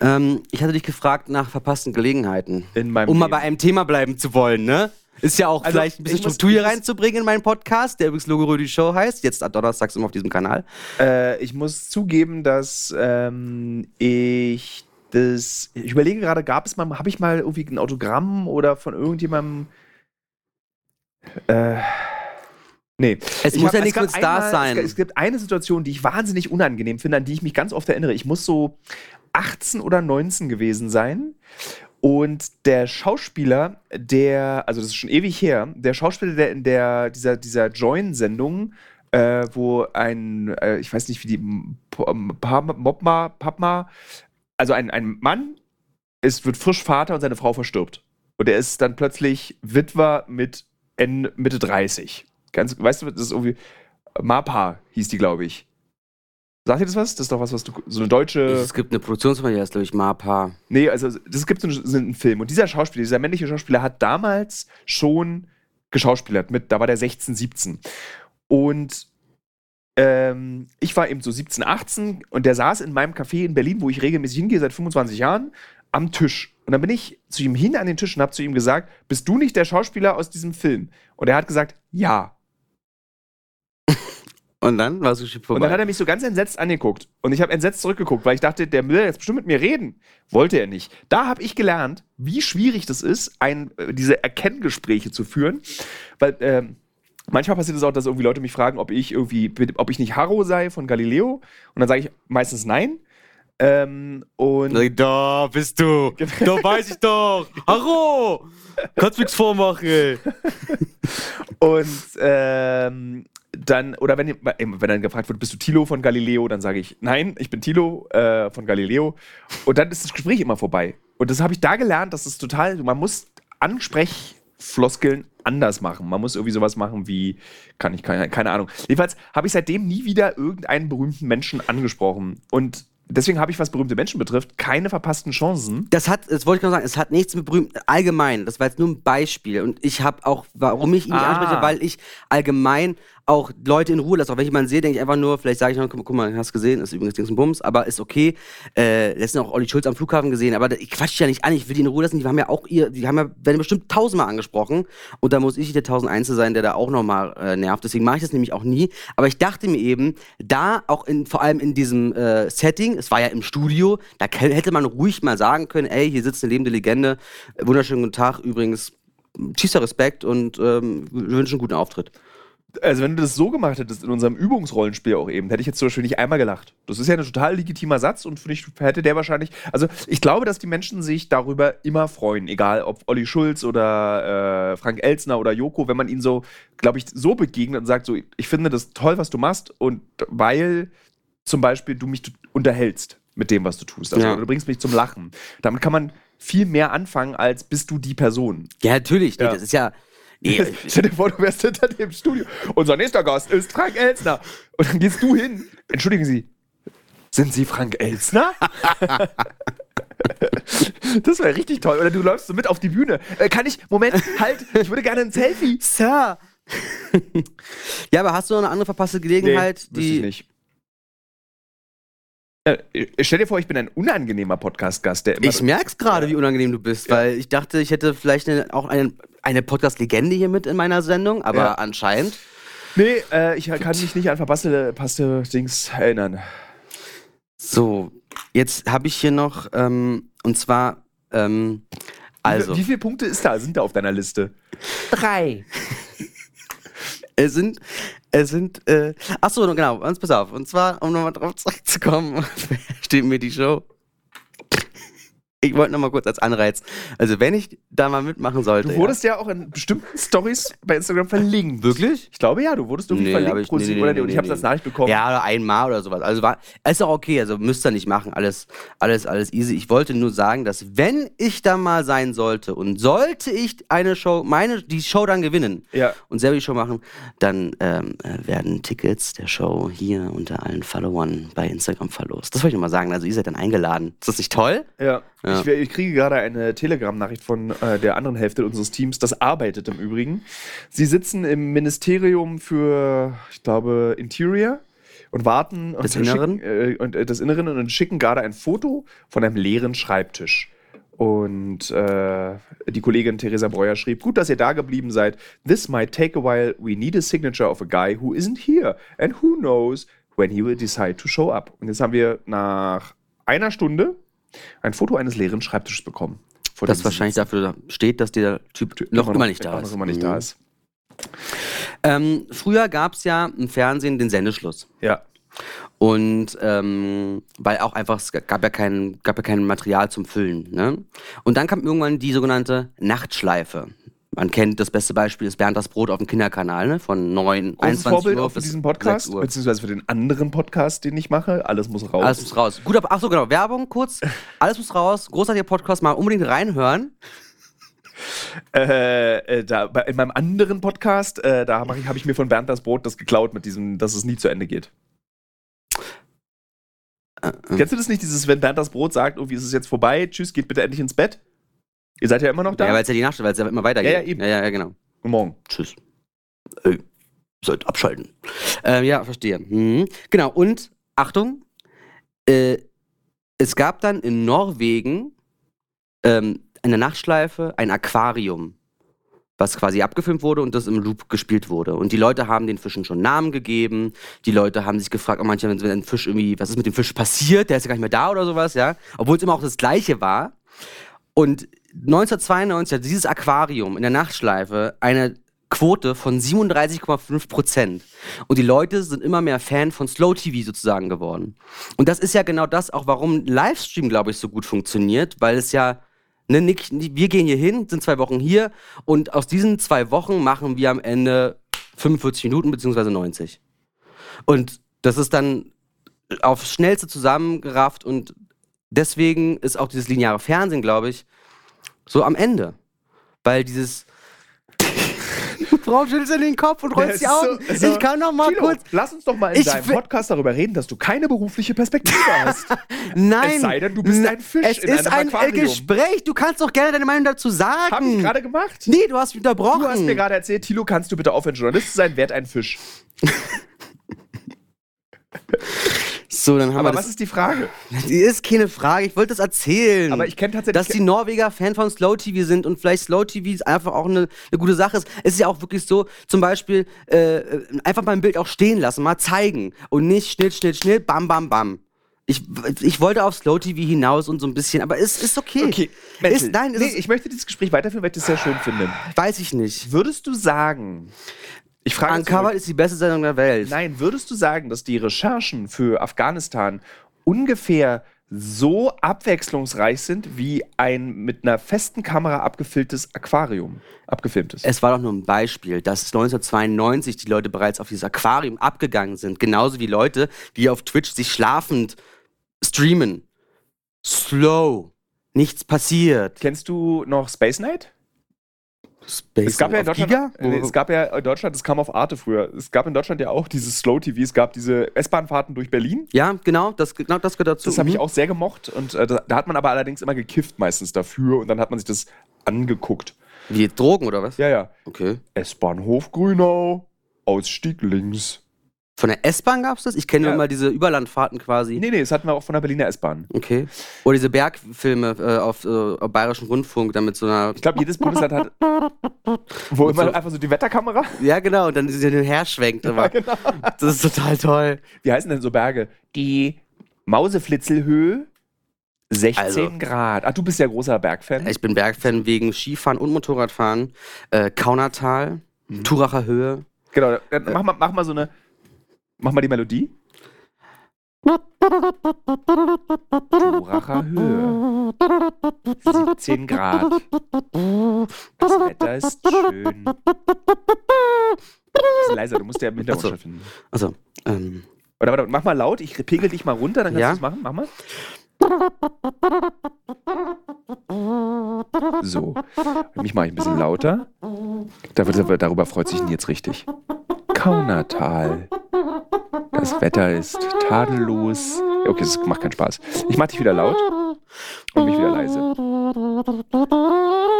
Ähm, ich hatte dich gefragt nach verpassten Gelegenheiten. In meinem Um mal Leben. bei einem Thema bleiben zu wollen, ne? Ist ja auch Also, vielleicht ein bisschen Struktur hier reinzubringen in meinen Podcast, der übrigens Logo Rödi Show heißt. Jetzt ab donnerstags immer auf diesem Kanal. Äh, ich muss zugeben, dass ähm, ich das. Ich überlege gerade, gab es mal, habe ich mal irgendwie ein Autogramm oder von irgendjemandem. Äh, nee. Es Ich muss hab- ja nichts mit Stars einmal- sein. Es, es gibt eine Situation, die ich wahnsinnig unangenehm finde, an die ich mich ganz oft erinnere. Ich muss so 18 oder 19 gewesen sein. Und der Schauspieler, der, also das ist schon ewig her, der Schauspieler, der in der, dieser, dieser Join-Sendung, äh, wo ein, äh, ich weiß nicht, wie die, Mopma, Papma, also ein, ein Mann ist, wird frisch Vater und seine Frau verstirbt. Und er ist dann plötzlich Witwer mit Ende, Mitte 30. Ganz, weißt du, das ist irgendwie, Mapa hieß die, glaube ich. Sagt dir das was? Das ist doch was, was du, so eine deutsche. es gibt eine Produktionsfirma, die heißt, glaube ich, Mapa. Nee, also das gibt so einen, so einen Film. Und dieser Schauspieler, dieser männliche Schauspieler hat damals schon geschauspielert mit, da war der 16, 17. Und ähm, ich war eben so 17, 18 und der saß in meinem Café in Berlin, wo ich regelmäßig hingehe seit 25 Jahren, am Tisch. Und dann bin ich zu ihm hin an den Tisch und habe zu ihm gesagt, bist du nicht der Schauspieler aus diesem Film? Und er hat gesagt, ja. Und dann war es schon Und dann hat vorbei. er mich so ganz entsetzt angeguckt. Und ich habe entsetzt zurückgeguckt, weil ich dachte, der will jetzt bestimmt mit mir reden. Wollte er nicht. Da habe ich gelernt, wie schwierig das ist, ein, äh, diese Erkenngespräche zu führen. Weil ähm, manchmal passiert es auch, dass irgendwie Leute mich fragen, ob ich irgendwie, ob ich nicht Harro sei von Galileo. Und dann sage ich meistens nein. Ähm, und Da bist du. Da weiß ich doch. Hallo. Kannst nichts vormachen. Und ähm, dann, oder wenn, wenn dann gefragt wird, bist du Tilo von Galileo, dann sage ich, nein, ich bin Tilo äh, von Galileo. Und dann ist das Gespräch immer vorbei. Und das habe ich da gelernt, dass es total, man muss Ansprechfloskeln anders machen. Man muss irgendwie sowas machen wie, kann ich, keine, keine Ahnung. Jedenfalls habe ich seitdem nie wieder irgendeinen berühmten Menschen angesprochen. Und deswegen habe ich, was berühmte Menschen betrifft, keine verpassten Chancen. Das hat, das wollte ich noch sagen, es hat nichts mit berühmt, allgemein, das war jetzt nur ein Beispiel. Und ich habe auch, warum ich ihn nicht Ah. anspreche, weil ich allgemein auch Leute in Ruhe lasse. Auch wenn ich jemanden sehe, denke ich einfach nur, vielleicht sage ich noch, guck, guck mal, hast gesehen, ist übrigens Dings und Bums, aber ist okay. Äh, letztens auch Olli Schulz am Flughafen gesehen, aber ich quatsch ja nicht an, ich will die in Ruhe lassen. Die haben ja auch ihr, die haben ja, werden bestimmt tausendmal angesprochen. Und da muss ich der Tausendeinste sein, der da auch nochmal äh, nervt. Deswegen mache ich das nämlich auch nie. Aber ich dachte mir eben, da auch in, vor allem in diesem äh, Setting, es war ja im Studio, da hätte man ruhig mal sagen können, ey, hier sitzt eine lebende Legende. Äh, Wunderschönen guten Tag, übrigens. Tiefster Respekt und ähm, wünschen einen guten Auftritt. Also, wenn du das so gemacht hättest in unserem Übungsrollenspiel auch eben, hätte ich jetzt zum Beispiel nicht einmal gelacht. Das ist ja ein total legitimer Satz und finde ich, hätte der wahrscheinlich. Also, ich glaube, dass die Menschen sich darüber immer freuen, egal ob Olli Schulz oder äh, Frank Elsner oder Joko, wenn man ihnen so, glaube ich, so begegnet und sagt: so, ich finde das toll, was du machst, und weil zum Beispiel du mich unterhältst mit dem, was du tust. Also, Ja. du bringst mich zum Lachen. Damit kann man viel mehr anfangen, als bist du die Person. Ja, natürlich. Nee, Ja. Das ist ja. Nee, Stell dir vor, du wärst hinter dem Studio. Unser nächster Gast ist Frank Elsner. Und dann gehst du hin. Entschuldigen Sie, sind Sie Frank Elsner? das wäre richtig toll. Oder du läufst so mit auf die Bühne. Äh, kann ich, Moment, halt, ich würde gerne ein Selfie. Sir. ja, aber hast du noch eine andere verpasste Gelegenheit, ich die. nicht. Äh, stell dir vor, ich bin ein unangenehmer Podcast-Gast, der immer. Ich merk's gerade, wie unangenehm du bist, Ja. weil ich dachte, ich hätte vielleicht eine, auch eine, eine Podcast-Legende hier mit in meiner Sendung, aber Ja. anscheinend. nee, äh, ich kann mich nicht an verpasste passte Dings erinnern. So, jetzt habe ich hier noch, ähm, und zwar, ähm, also. Wie, wie viele Punkte ist da, sind da auf deiner Liste? Drei. Es sind, es sind, äh, ach so, genau, pass auf. Und zwar, um nochmal drauf zurückzukommen, steht mir die Show. Ich wollte nochmal kurz als Anreiz. Also, wenn ich da mal mitmachen sollte. Du wurdest ja auch in bestimmten Stories bei Instagram verlinkt. Wirklich? Ich glaube ja, du wurdest irgendwie Nee, verlinkt ich- pro nee, nee, oder nee, und ich habe nee. das Nachricht bekommen. Ja, oder einmal oder sowas. Also war, ist auch okay, also müsst ihr nicht machen. Alles, alles, alles easy. Ich wollte nur sagen, dass wenn ich da mal sein sollte und sollte ich eine Show, meine, die Show dann gewinnen Ja. und selber die Show machen, dann ähm, äh, werden Tickets der Show hier unter allen Followern bei Instagram verlost. Das wollte ich nur mal sagen. Also ihr seid dann eingeladen. Ist das nicht toll? Ja. Ja. Ich, ich kriege gerade eine Telegram-Nachricht von äh, der anderen Hälfte unseres Teams, das arbeitet im Übrigen. Sie sitzen im Ministerium für, ich glaube, Interior und warten und Des Inneren? Schicken, äh, und äh, des Inneren und schicken gerade ein Foto von einem leeren Schreibtisch. Und äh, die Kollegin Theresa Breuer schrieb, gut, dass ihr da geblieben seid. This might take a while. We need a signature of a guy who isn't here. And who knows when he will decide to show up. Und jetzt haben wir nach einer Stunde ein Foto eines leeren Schreibtisches bekommen. vor Das wahrscheinlich dafür steht, dass der Typ sitzen. noch immer nicht da noch ist. immer nicht Mhm. da ist. Ähm, früher gab es ja im Fernsehen den Sendeschluss. Ja. Und ähm, weil auch einfach, es gab ja kein, gab ja kein Material zum Füllen. Ne? Und dann kam irgendwann die sogenannte Nachtschleife. Man kennt das beste Beispiel ist Bernd das Brot auf dem Kinderkanal, ne? Von 9, Großes 21 Vorbild Uhr für bis diesen Podcast, 6 Uhr. beziehungsweise für den anderen Podcast, den ich mache. Alles muss raus. Alles muss raus. Gut, ach so genau, Werbung kurz. Alles muss raus. Großartiger Podcast, mal unbedingt reinhören. Äh, äh, da, in meinem anderen Podcast, äh, da habe ich, hab ich mir von Bernd das Brot das geklaut mit diesem, dass es nie zu Ende geht. Äh, Kennst du das nicht, dieses, wenn Bernd das Brot sagt, irgendwie ist es jetzt vorbei, tschüss, geht bitte endlich ins Bett? Ihr seid ja immer noch da? Ja, weil es ja die Nacht, weil es ja immer weitergeht. Ja, ja, eben. Ja, ja, ja, genau. Guten Morgen. Tschüss. Ey, sollt abschalten. Ähm, ja, verstehe. Mhm. Genau, und Achtung, äh, es gab dann in Norwegen ähm, in der Nachtschleife ein Aquarium, was quasi abgefilmt wurde und das im Loop gespielt wurde. Und die Leute haben den Fischen schon Namen gegeben. Die Leute haben sich gefragt, ob manchmal, wenn ein Fisch irgendwie, was ist mit dem Fisch passiert, der ist ja gar nicht mehr da oder sowas, ja. Obwohl es immer auch das Gleiche war. Und 1992 hat dieses Aquarium in der Nachtschleife eine Quote von 37,5 Prozent. Und die Leute sind immer mehr Fan von Slow TV sozusagen geworden. Und das ist ja genau das, auch warum Livestream, glaube ich, so gut funktioniert, weil es ja, ne, Nick, wir gehen hier hin, sind zwei Wochen hier und aus diesen zwei Wochen machen wir am Ende 45 Minuten beziehungsweise 90. Und das ist dann aufs Schnellste zusammengerafft und deswegen ist auch dieses lineare Fernsehen, glaube ich, so am Ende. Weil dieses. Warum schüttelst du den Kopf und rollst die Augen? so- so- ich kann noch mal Tilo, kurz. Lass uns doch mal in Ich deinem Podcast darüber reden, dass du keine berufliche Perspektive hast. Nein. Es sei denn, du bist ein Fisch Es in ist einem ein Aquarium. Gespräch. Du kannst doch gerne deine Meinung dazu sagen. Hab ich gerade gemacht. Nee, du hast mich unterbrochen. Du hast mir gerade erzählt, Tilo, kannst du bitte aufhören, Journalist zu sein? Werd ein Fisch. so, dann haben Aber wir was das. ist die Frage? Die ist keine Frage. Ich wollte das erzählen. Aber ich kenne tatsächlich. dass die Norweger Fan von Slow TV sind und vielleicht Slow TV einfach auch eine, eine gute Sache ist. Es ist ja auch wirklich so, zum Beispiel äh, einfach mal ein Bild auch stehen lassen, mal zeigen und nicht Schnitt, Schnitt, Schnitt, bam, bam, bam. Ich, ich wollte auf Slow TV hinaus und so ein bisschen, aber es ist okay. okay, Menzel, ist, nein, nee, ist, ich möchte dieses Gespräch weiterführen, weil ich das sehr schön finde. weiß ich nicht. Würdest du sagen, ich frage Uncovered ist die beste Sendung der Welt. Nein, würdest du sagen, dass die Recherchen für Afghanistan ungefähr so abwechslungsreich sind wie ein mit einer festen Kamera abgefilmtes Aquarium? Abgefilmtes. Es war doch nur ein Beispiel, dass 1992 die Leute bereits auf dieses Aquarium abgegangen sind. Genauso wie Leute, die auf Twitch sich schlafend streamen. Slow. Nichts passiert. Kennst du noch Space Night? Space Es gab ja in Deutschland, Giga? äh, es gab ja in Deutschland, es kam auf Arte früher. Es gab in Deutschland ja auch dieses Slow TV. Es gab diese S-Bahn-Fahrten durch Berlin. ja, genau, das, genau das gehört dazu. Das habe ich Mhm. auch sehr gemocht und äh, da, da hat man aber allerdings immer gekifft meistens dafür und dann hat man sich das angeguckt. Wie Drogen oder was? Ja, ja. Okay. S-Bahnhof Grünau, Ausstieg links. Von der S-Bahn gab es das? Ich kenne Ja. immer diese Überlandfahrten quasi. Nee, nee, das hatten wir auch von der Berliner S-Bahn. Okay. Oder diese Bergfilme äh, auf, äh, auf Bayerischen Rundfunk, dann mit so einer. Ich glaube, jedes Bundesland hat. Wo immer so- einfach so die Wetterkamera. Ja, genau, und dann sie hin und her schwenkt immer. genau. Das ist total toll. Wie heißen denn so Berge? Die Mauseflitzelhöhe 16 Also- Grad. Ach, du bist ja großer Bergfan. Ich bin Bergfan wegen Skifahren und Motorradfahren. Äh, Kaunertal, Turacher Höhe. Genau, dann mach mal, mach mal so eine. Mach mal die Melodie. Turacher Höhe. 17 Grad. Das Wetter ist schön. Bisschen leiser, du musst ja im Hintergrund Ach so. stattfinden. Also, ähm, Warte, warte, mach mal laut, ich pegel dich mal runter, dann kannst Ja? du es machen. Mach mal. So. Mich mache ich ein bisschen lauter. Darüber, darüber freut sich Nils richtig. Kaunertal. Das Wetter ist tadellos. Okay, das macht keinen Spaß. Ich mach dich wieder laut und mich wieder leise.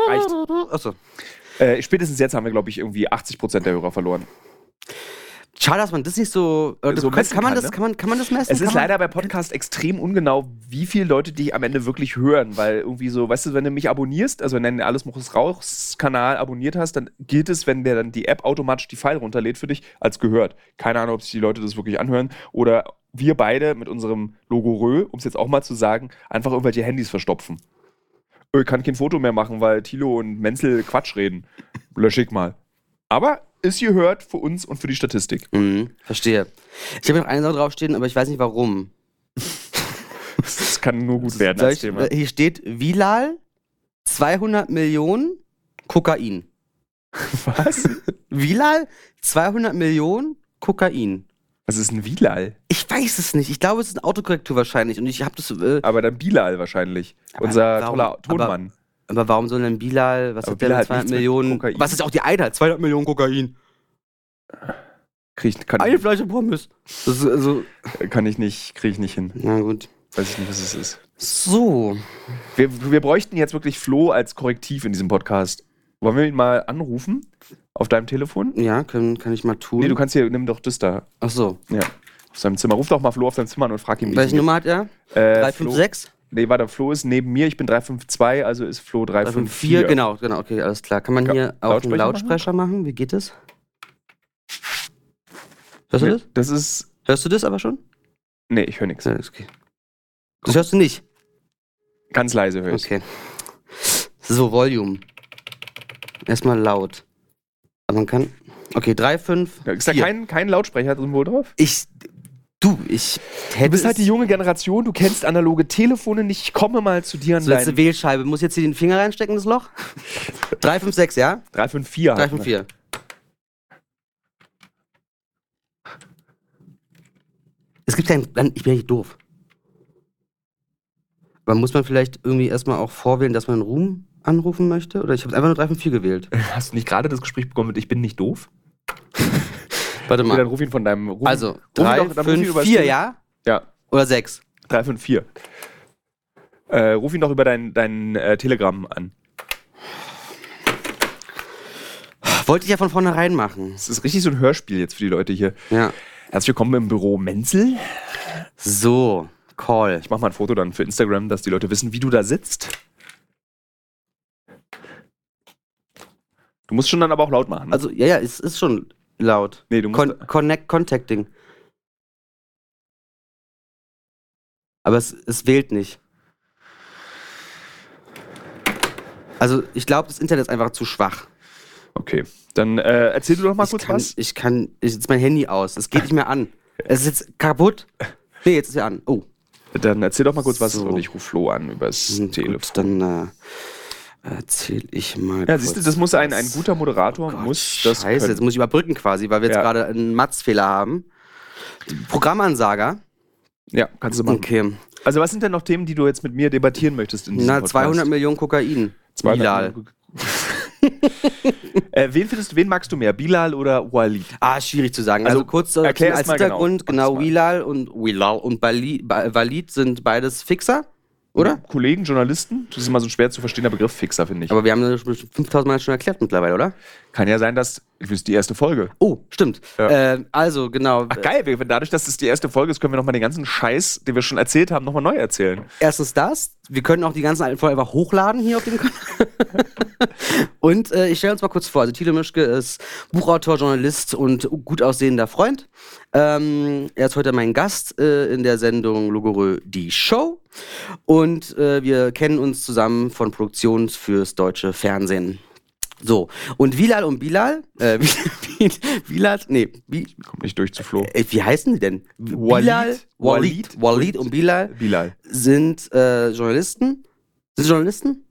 Reicht. achso. Äh, spätestens jetzt haben wir, glaube ich, irgendwie 80% der Hörer verloren. Schade, dass man das nicht so. Äh, So kann, kann, man kann, das, ne? kann, man, kann man das messen? Es ist leider bei Podcast extrem ungenau, wie viele Leute dich am Ende wirklich hören, weil irgendwie so, weißt du, wenn du mich abonnierst, also wenn du den Alles muss raus Kanal abonniert hast, dann gilt es, wenn der dann die App automatisch die File runterlädt für dich, als gehört. Keine Ahnung, ob sich die Leute das wirklich anhören oder wir beide mit unserem Logo Rö, um es jetzt auch mal zu sagen, einfach irgendwelche Handys verstopfen. Öh, kann kein Foto mehr machen, weil Thilo und Menzel Quatsch reden. Lösch ich mal. Aber ist gehört für uns und für die Statistik. Mhm, verstehe. Ich habe noch eine Sache draufstehen, aber ich weiß nicht warum. Das kann nur gut werden als Thema. äh, hier steht Vilal 200 Millionen Kokain. Was? Vilal 200 Millionen Kokain. Was ist ein Bilal? Ich weiß es nicht. Ich glaube, es ist eine Autokorrektur wahrscheinlich. Und ich habe das. Äh, Aber dann Bilal wahrscheinlich. Aber Unser warum- toller Tonmann. aber warum soll denn Bilal, was Aber hat der Bilal hat 200 nichts mit Millionen? Kokain. Was ist auch die Einheit? 200 Millionen Kokain. krieg ich, kann, Eine Flasche Pommes. Das also. kann ich nicht, kriege ich nicht hin. Na gut. Weiß ich nicht, was es ist. So. Wir, wir bräuchten jetzt wirklich Flo als Korrektiv in diesem Podcast. Wollen wir ihn mal anrufen? Auf deinem Telefon? Ja, kann, kann ich mal tun. Nee, du kannst hier, nimm doch das da. Ach so. Ja. Auf seinem Zimmer. Ruf doch mal Flo auf sein Zimmer an und frag ihn, wie Welche Nummer hat er? Äh, 356? Nee, warte, Flo ist neben mir, ich bin 352, also ist Flo 354. 354, genau, genau, okay, alles klar. Kann man Ka- hier auch einen Lautsprecher Lautsprecher machen? Wie geht das? Hörst du Nee, das? das ist. Hörst du das aber schon? Nee, ich höre nichts. Ja, okay. Das hörst du nicht? Ganz leise höre ich. Okay. So, Volume. Erstmal laut. Aber man kann. Okay, 3, 5. Ist da kein, kein Lautsprecher drin wohl drauf? Ich. Du, ich hätte. Du bist halt die junge Generation, du kennst analoge Telefone nicht. Ich komme mal zu dir an So, jetzt eine dein Wählscheibe. Muss jetzt hier den Finger reinstecken, das Loch? 3, 5, 6, ja? 354. 3, 5, 4. Es gibt kein. Nein, Ich bin ja nicht doof. Aber muss man vielleicht irgendwie erstmal auch vorwählen, dass man Ruhm anrufen möchte? Oder ich habe einfach nur 3, 5, 4 gewählt. Hast du nicht gerade das Gespräch bekommen mit Ich bin nicht doof? Warte Okay, dann mal. ruf ihn von deinem Ruf. Also, ruf ihn 3, doch- dann ruf ihn 5, über das 4, Tele- ja? Ja, Oder 6? 354. Äh, ruf ihn doch über dein, dein äh, Telegram an. Wollte ich ja von vornherein machen. Das ist richtig so ein Hörspiel jetzt für die Leute hier. Ja. Herzlich willkommen im Büro Menzel. So, Call. Ich mache mal ein Foto dann für Instagram, dass die Leute wissen, wie du da sitzt. Du musst schon dann aber auch laut machen. Ne? Also, ja, ja, es ist schon laut. nee, du musst. Con Connect Contacting. Aber es, es wählt nicht. Also, ich glaube, das Internet ist einfach zu schwach. Okay, dann äh, erzähl du doch mal ich kurz kann, was. Ich kann, ich setze mein Handy aus. Es geht nicht mehr an. Es ist jetzt kaputt. Nee, jetzt ist er an. Oh. Dann erzähl doch mal kurz was So. und ich rufe Flo an übers Hm, Telefon. Gut, dann äh, erzähle ich mal. Ja, siehst du, das muss ein, ein guter Moderator Gott, muss das Scheiße, können. jetzt muss ich überbrücken quasi, weil wir jetzt Ja. gerade einen Matzfehler haben. Programmansager. Ja, kannst du machen. Okay. Also was sind denn noch Themen, die du jetzt mit mir debattieren möchtest in diesem Na, Podcast? 200 Millionen Kokain. 200 Bilal. Millionen. äh, wen findest du, wen magst du mehr, Bilal oder Walid? Ah, schwierig zu sagen. Also, Also, kurz als genau. Hintergrund, genau, mal. Wilal und Wilal und Walid sind beides Fixer. Oder? Kollegen, Journalisten. Das ist immer so ein schwer zu verstehender Begriff, Fixer, finde ich. Aber wir haben das schon 5000 Mal schon erklärt mittlerweile, oder? Kann ja sein, dass. Das ist die erste Folge. Oh, stimmt. Ja. Äh, also, genau. Ach geil, dadurch, dass es die erste Folge ist, können wir nochmal den ganzen Scheiß, den wir schon erzählt haben, nochmal neu erzählen. Erstens das. Wir können auch die ganzen alten Folgen einfach hochladen hier auf dem Kanal. und äh, ich stelle uns mal kurz vor. Also Thilo Mischke ist Buchautor, Journalist und gut aussehender Freund. Ähm, er ist heute mein Gast äh, in der Sendung Logorö Die Show. Und äh, wir kennen uns zusammen von Produktionen fürs deutsche Fernsehen. So, und Bilal und Bilal, äh, Bilal, nee, Bi, Kommt nicht durch zu Flo. äh, wie heißen die denn? Walid, Bilal, Walid, Walid und Bilal Bilal. sind äh, Journalisten. Sind Journalisten?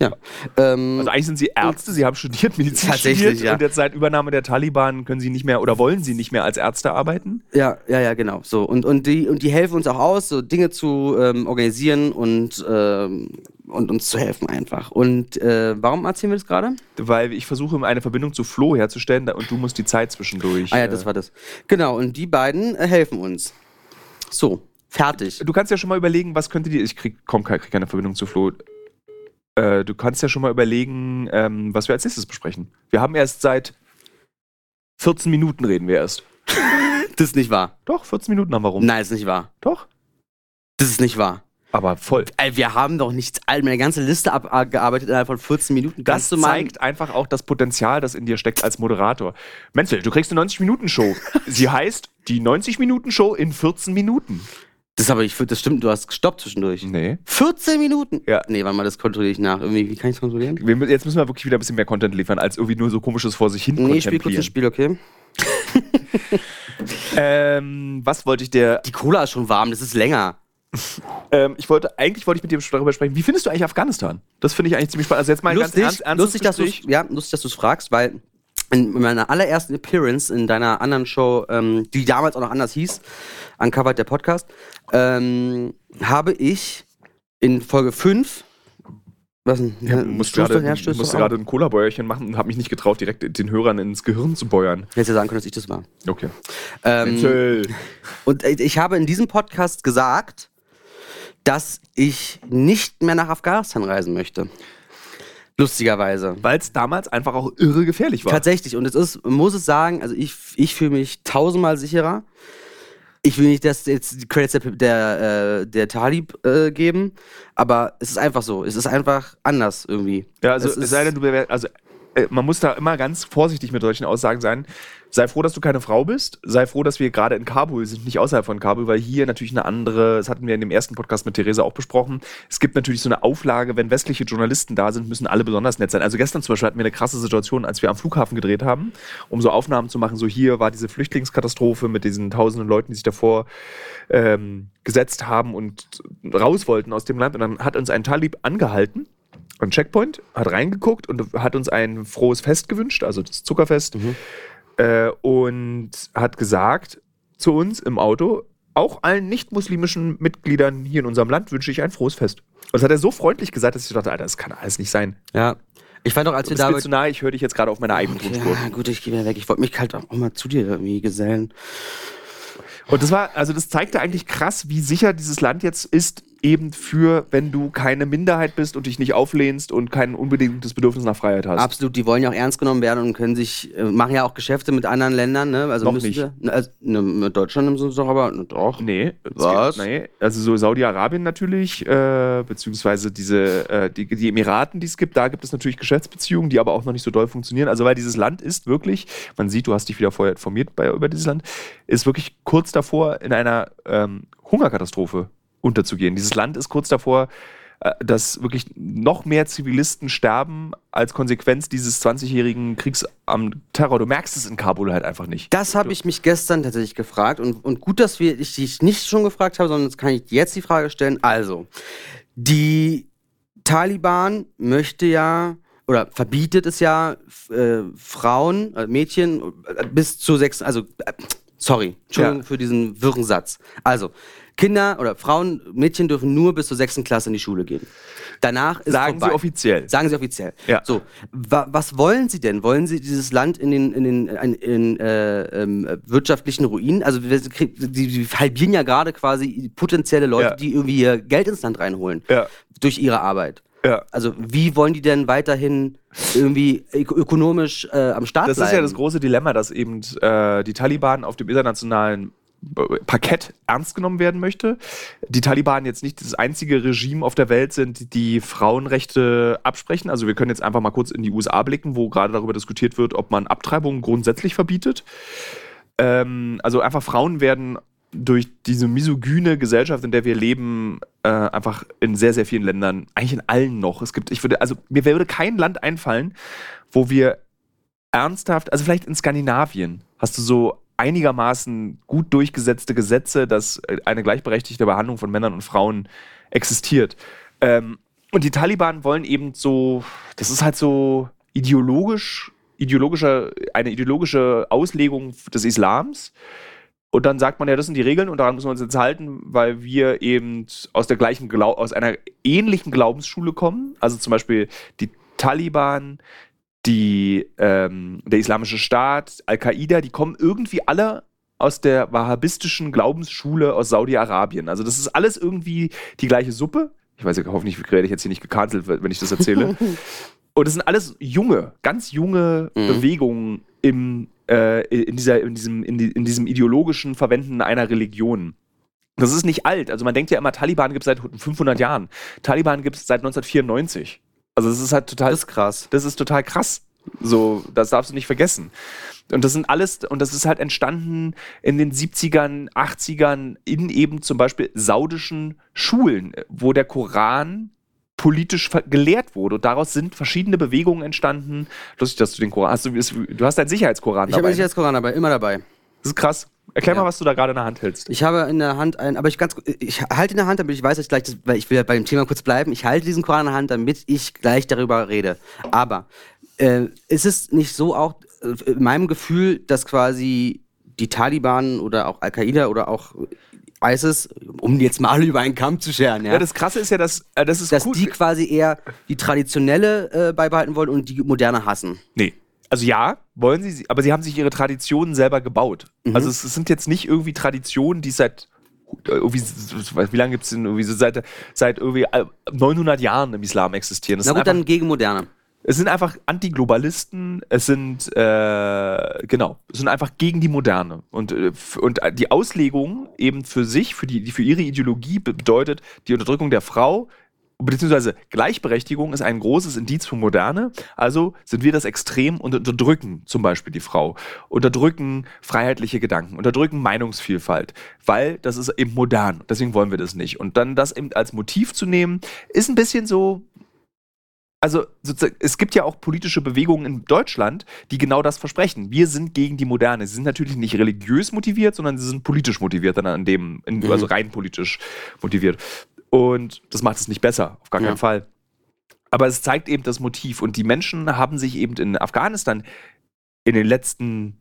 Ja. Ähm, Also eigentlich sind sie Ärzte, sie haben studiert, Medizin Tatsächlich, studiert ja. und jetzt seit Übernahme der Taliban können sie nicht mehr oder wollen sie nicht mehr als Ärzte arbeiten. ja, ja, ja, genau. So und und die und die helfen uns auch aus, so Dinge zu ähm, organisieren und ähm, und uns zu helfen einfach. Und äh, warum erzählen wir das gerade? Weil ich versuche, eine Verbindung zu Flo herzustellen und du musst die Zeit zwischendurch. Ah ja, das war das. Genau. Und die beiden äh, helfen uns. So, fertig. Du kannst ja schon mal überlegen, was könnte dir. Ich krieg, komm, krieg keine Verbindung zu Flo. Äh, du kannst ja schon mal überlegen, ähm, was wir als nächstes besprechen. Wir haben erst seit 14 Minuten reden wir erst. Das ist nicht wahr. Doch, 14 Minuten haben wir rum. Nein, ist nicht wahr. Doch. Das ist nicht wahr. Aber voll. Wir haben doch nichts, all- meine ganze Liste abgearbeitet innerhalb von 14 Minuten. Das Kannst mal- zeigt einfach auch das Potenzial, das in dir steckt als Moderator. Menzel, du kriegst eine 90-Minuten-Show. Sie heißt die 90-Minuten-Show in 14 Minuten. Das aber, ich finde, das stimmt, du hast gestoppt zwischendurch. Nee. 14 Minuten? Ja. Nee, warte mal, das kontrolliere ich nach. Irgendwie, wie kann ich das kontrollieren? Wir, jetzt müssen wir wirklich wieder ein bisschen mehr Content liefern, als irgendwie nur so komisches vor sich hin Nee, ich spiele kurz ein Spiel, okay? Ähm, was wollte ich dir Die Cola ist schon warm, das ist länger. Ähm, ich wollte, eigentlich wollte ich mit dir darüber sprechen, wie findest du eigentlich Afghanistan? Das finde ich eigentlich ziemlich spannend. Also jetzt mal lustig, ganz ernst, lustig, dass Gespräch. du's, ja, lustig, dass du es fragst, weil in meiner allerersten Appearance in deiner anderen Show, ähm, die damals auch noch anders hieß, Uncovered der Podcast, ähm, habe ich in Folge 5 was denn? Gerade ja, ich stöß musste gerade ein Cola-Bäuerchen machen und habe mich nicht getraut, direkt den Hörern ins Gehirn zu bäuern. Hättest ja sagen können, dass ich das war. Okay. Ähm. Und ich habe in diesem Podcast gesagt, dass ich nicht mehr nach Afghanistan reisen möchte. Lustigerweise. Weil es damals einfach auch irre gefährlich war. Tatsächlich. Und es ist, muss es sagen, also ich, ich fühle mich tausendmal sicherer. Ich will nicht, dass jetzt die Credits der, der, äh, der Talib äh, geben, aber es ist einfach so. Es ist einfach anders irgendwie. Ja, also Es es sei denn, du bewär- also äh, man muss da immer ganz vorsichtig mit solchen Aussagen sein. Sei froh, dass du keine Frau bist. Sei froh, dass wir gerade in Kabul sind, nicht außerhalb von Kabul, weil hier natürlich eine andere, das hatten wir in dem ersten Podcast mit Theresa auch besprochen. Es gibt natürlich so eine Auflage, wenn westliche Journalisten da sind, müssen alle besonders nett sein. Also gestern zum Beispiel hatten wir eine krasse Situation, als wir am Flughafen gedreht haben, um so Aufnahmen zu machen. So hier war diese Flüchtlingskatastrophe mit diesen tausenden Leuten, die sich davor ähm, gesetzt haben und raus wollten aus dem Land. Und dann hat uns ein Talib angehalten am Checkpoint, hat reingeguckt und hat uns ein frohes Fest gewünscht, also das Zuckerfest, äh, und hat gesagt zu uns im Auto, auch allen nicht-muslimischen Mitgliedern hier in unserem Land wünsche ich ein frohes Fest. Und das hat er so freundlich gesagt, dass ich dachte, Alter, das kann alles nicht sein. Ja. Ich fand doch, als Du wir bist da. mir zu nahe, ich höre dich jetzt gerade auf meiner eigenen Tonspur. Ja, gut, ich gehe wieder weg. Ich wollte mich halt auch mal zu dir irgendwie gesellen. Und das war, also das zeigte eigentlich krass, wie sicher dieses Land jetzt ist, eben für, wenn du keine Minderheit bist und dich nicht auflehnst und kein unbedingtes Bedürfnis nach Freiheit hast. Absolut, die wollen ja auch ernst genommen werden und können sich, äh, machen ja auch Geschäfte mit anderen Ländern, ne? Also Noch müssen nicht. ne, also, ne, mit Deutschland müssen sie doch aber, ne, doch. Nee, es Was? Gibt, nee, also so Saudi-Arabien natürlich, äh, beziehungsweise diese, äh, die, die Emiraten, die es gibt, da gibt es natürlich Geschäftsbeziehungen, die aber auch noch nicht so doll funktionieren. Also weil dieses Land ist wirklich, man sieht, du hast dich wieder vorher informiert bei, über dieses Land, ist wirklich kurz davor, in einer ähm, Hungerkatastrophe unterzugehen. Dieses Land ist kurz davor, äh, dass wirklich noch mehr Zivilisten sterben als Konsequenz dieses 20-jährigen Kriegs am Terror. Du merkst es in Kabul halt einfach nicht. Das habe ich mich gestern tatsächlich gefragt und, und gut, dass wir, ich dich nicht schon gefragt habe, sondern jetzt kann ich jetzt die Frage stellen. Also, die Taliban möchte ja oder verbietet es ja, äh, Frauen, äh, Mädchen äh, bis zu sechs, also äh, Sorry, Entschuldigung für diesen wirren Satz. Also, Kinder oder Frauen, Mädchen dürfen nur bis zur sechsten Klasse in die Schule gehen. Danach ist Sagen vorbei. Sie offiziell. Sagen Sie offiziell. Ja. So, wa was wollen Sie denn? Wollen Sie dieses Land in den, in den in, in, äh, ähm, wirtschaftlichen Ruinen? Also Sie halbieren ja gerade quasi potenzielle Leute, Ja. die irgendwie ihr Geld ins Land reinholen Ja. durch ihre Arbeit. Ja. Also wie wollen die denn weiterhin irgendwie ök ökonomisch äh, am Start Das bleiben? ist ja das große Dilemma, dass eben äh, die Taliban auf dem internationalen Parkett ernst genommen werden möchte. Die Taliban jetzt nicht das einzige Regime auf der Welt sind, die Frauenrechte absprechen. Also wir können jetzt einfach mal kurz in die USA blicken, wo gerade darüber diskutiert wird, ob man Abtreibungen grundsätzlich verbietet. Ähm, also einfach Frauen werden durch diese misogyne Gesellschaft, in der wir leben, äh, einfach in sehr, sehr vielen Ländern, eigentlich in allen noch. Es gibt, ich würde, also mir würde kein Land einfallen, wo wir ernsthaft, also vielleicht in Skandinavien hast du so einigermaßen gut durchgesetzte Gesetze, dass äh, eine gleichberechtigte Behandlung von Männern und Frauen existiert. Ähm, und die Taliban wollen eben so, das ist halt so ideologisch, ideologischer, eine ideologische Auslegung des Islams. Und dann sagt man ja, das sind die Regeln und daran müssen wir uns jetzt halten, weil wir eben aus der gleichen Glau aus einer ähnlichen Glaubensschule kommen. Also zum Beispiel die Taliban, die, ähm, der Islamische Staat, Al-Qaida, die kommen irgendwie alle aus der wahhabistischen Glaubensschule aus Saudi-Arabien. Also das ist alles irgendwie die gleiche Suppe. Ich weiß ja, hoffentlich werde ich jetzt hier nicht gecancelt, wenn ich das erzähle. Und das sind alles junge, ganz junge Mhm. Bewegungen im, äh, in, dieser, in, diesem, in, die, in diesem ideologischen Verwenden einer Religion. Das ist nicht alt. Also man denkt ja immer, Taliban gibt es seit 500 Jahren. Taliban gibt es seit 1994. Also das ist halt total das ist krass. das ist total krass. So, das darfst du nicht vergessen. Und das sind alles, und das ist halt entstanden in den 70ern, 80ern in eben zum Beispiel saudischen Schulen, wo der Koran politisch gelehrt wurde. Und daraus sind verschiedene Bewegungen entstanden. Lustig, dass du den Koran hast. Du, du hast deinen Sicherheitskoran Ich habe dabei. nicht als Koran dabei, immer dabei. das ist krass. Erklär Ja. mal, was du da gerade in der Hand hältst. Ich habe in der Hand ein, aber ich ganz, ich halte in der Hand, damit ich weiß, dass ich gleich, das, weil ich will ja bei dem Thema kurz bleiben. Ich halte diesen Koran in der Hand, damit ich gleich darüber rede. Aber äh, ist es nicht so auch äh, in meinem Gefühl, dass quasi die Taliban oder auch Al-Qaida oder auch ISIS, um jetzt mal über einen Kamm zu scheren, ja, Ja, das Krasse ist ja, dass äh, das ist dass cool. die quasi eher die traditionelle äh, beibehalten wollen und die moderne hassen. Nee. Also ja, wollen sie, aber sie haben sich ihre Traditionen selber gebaut. Mhm. Also es, es sind jetzt nicht irgendwie Traditionen, die seit äh, irgendwie, wie lange gibt es denn irgendwie so seit, seit irgendwie äh, 900 Jahren im Islam existieren. Das Na gut, einfach, dann gegen moderne. es sind einfach Antiglobalisten, es sind, äh, genau, es sind einfach gegen die Moderne. Und, äh, und äh, die Auslegung eben für sich, für, die, die- für ihre Ideologie be- bedeutet die Unterdrückung der Frau, beziehungsweise Gleichberechtigung ist ein großes Indiz für Moderne. Also sind wir das Extrem und unterdrücken zum Beispiel die Frau, unterdrücken freiheitliche Gedanken, unterdrücken Meinungsvielfalt, weil das ist eben modern. Deswegen wollen wir das nicht. Und dann das eben als Motiv zu nehmen, ist ein bisschen so, also es gibt ja auch politische Bewegungen in Deutschland, die genau das versprechen. Wir sind gegen die Moderne. Sie sind natürlich nicht religiös motiviert, sondern sie sind politisch motiviert, dann an dem, Mhm. also rein politisch motiviert. Und das macht es nicht besser, auf gar Ja. keinen Fall. Aber es zeigt eben das Motiv. Und die Menschen haben sich eben in Afghanistan in den letzten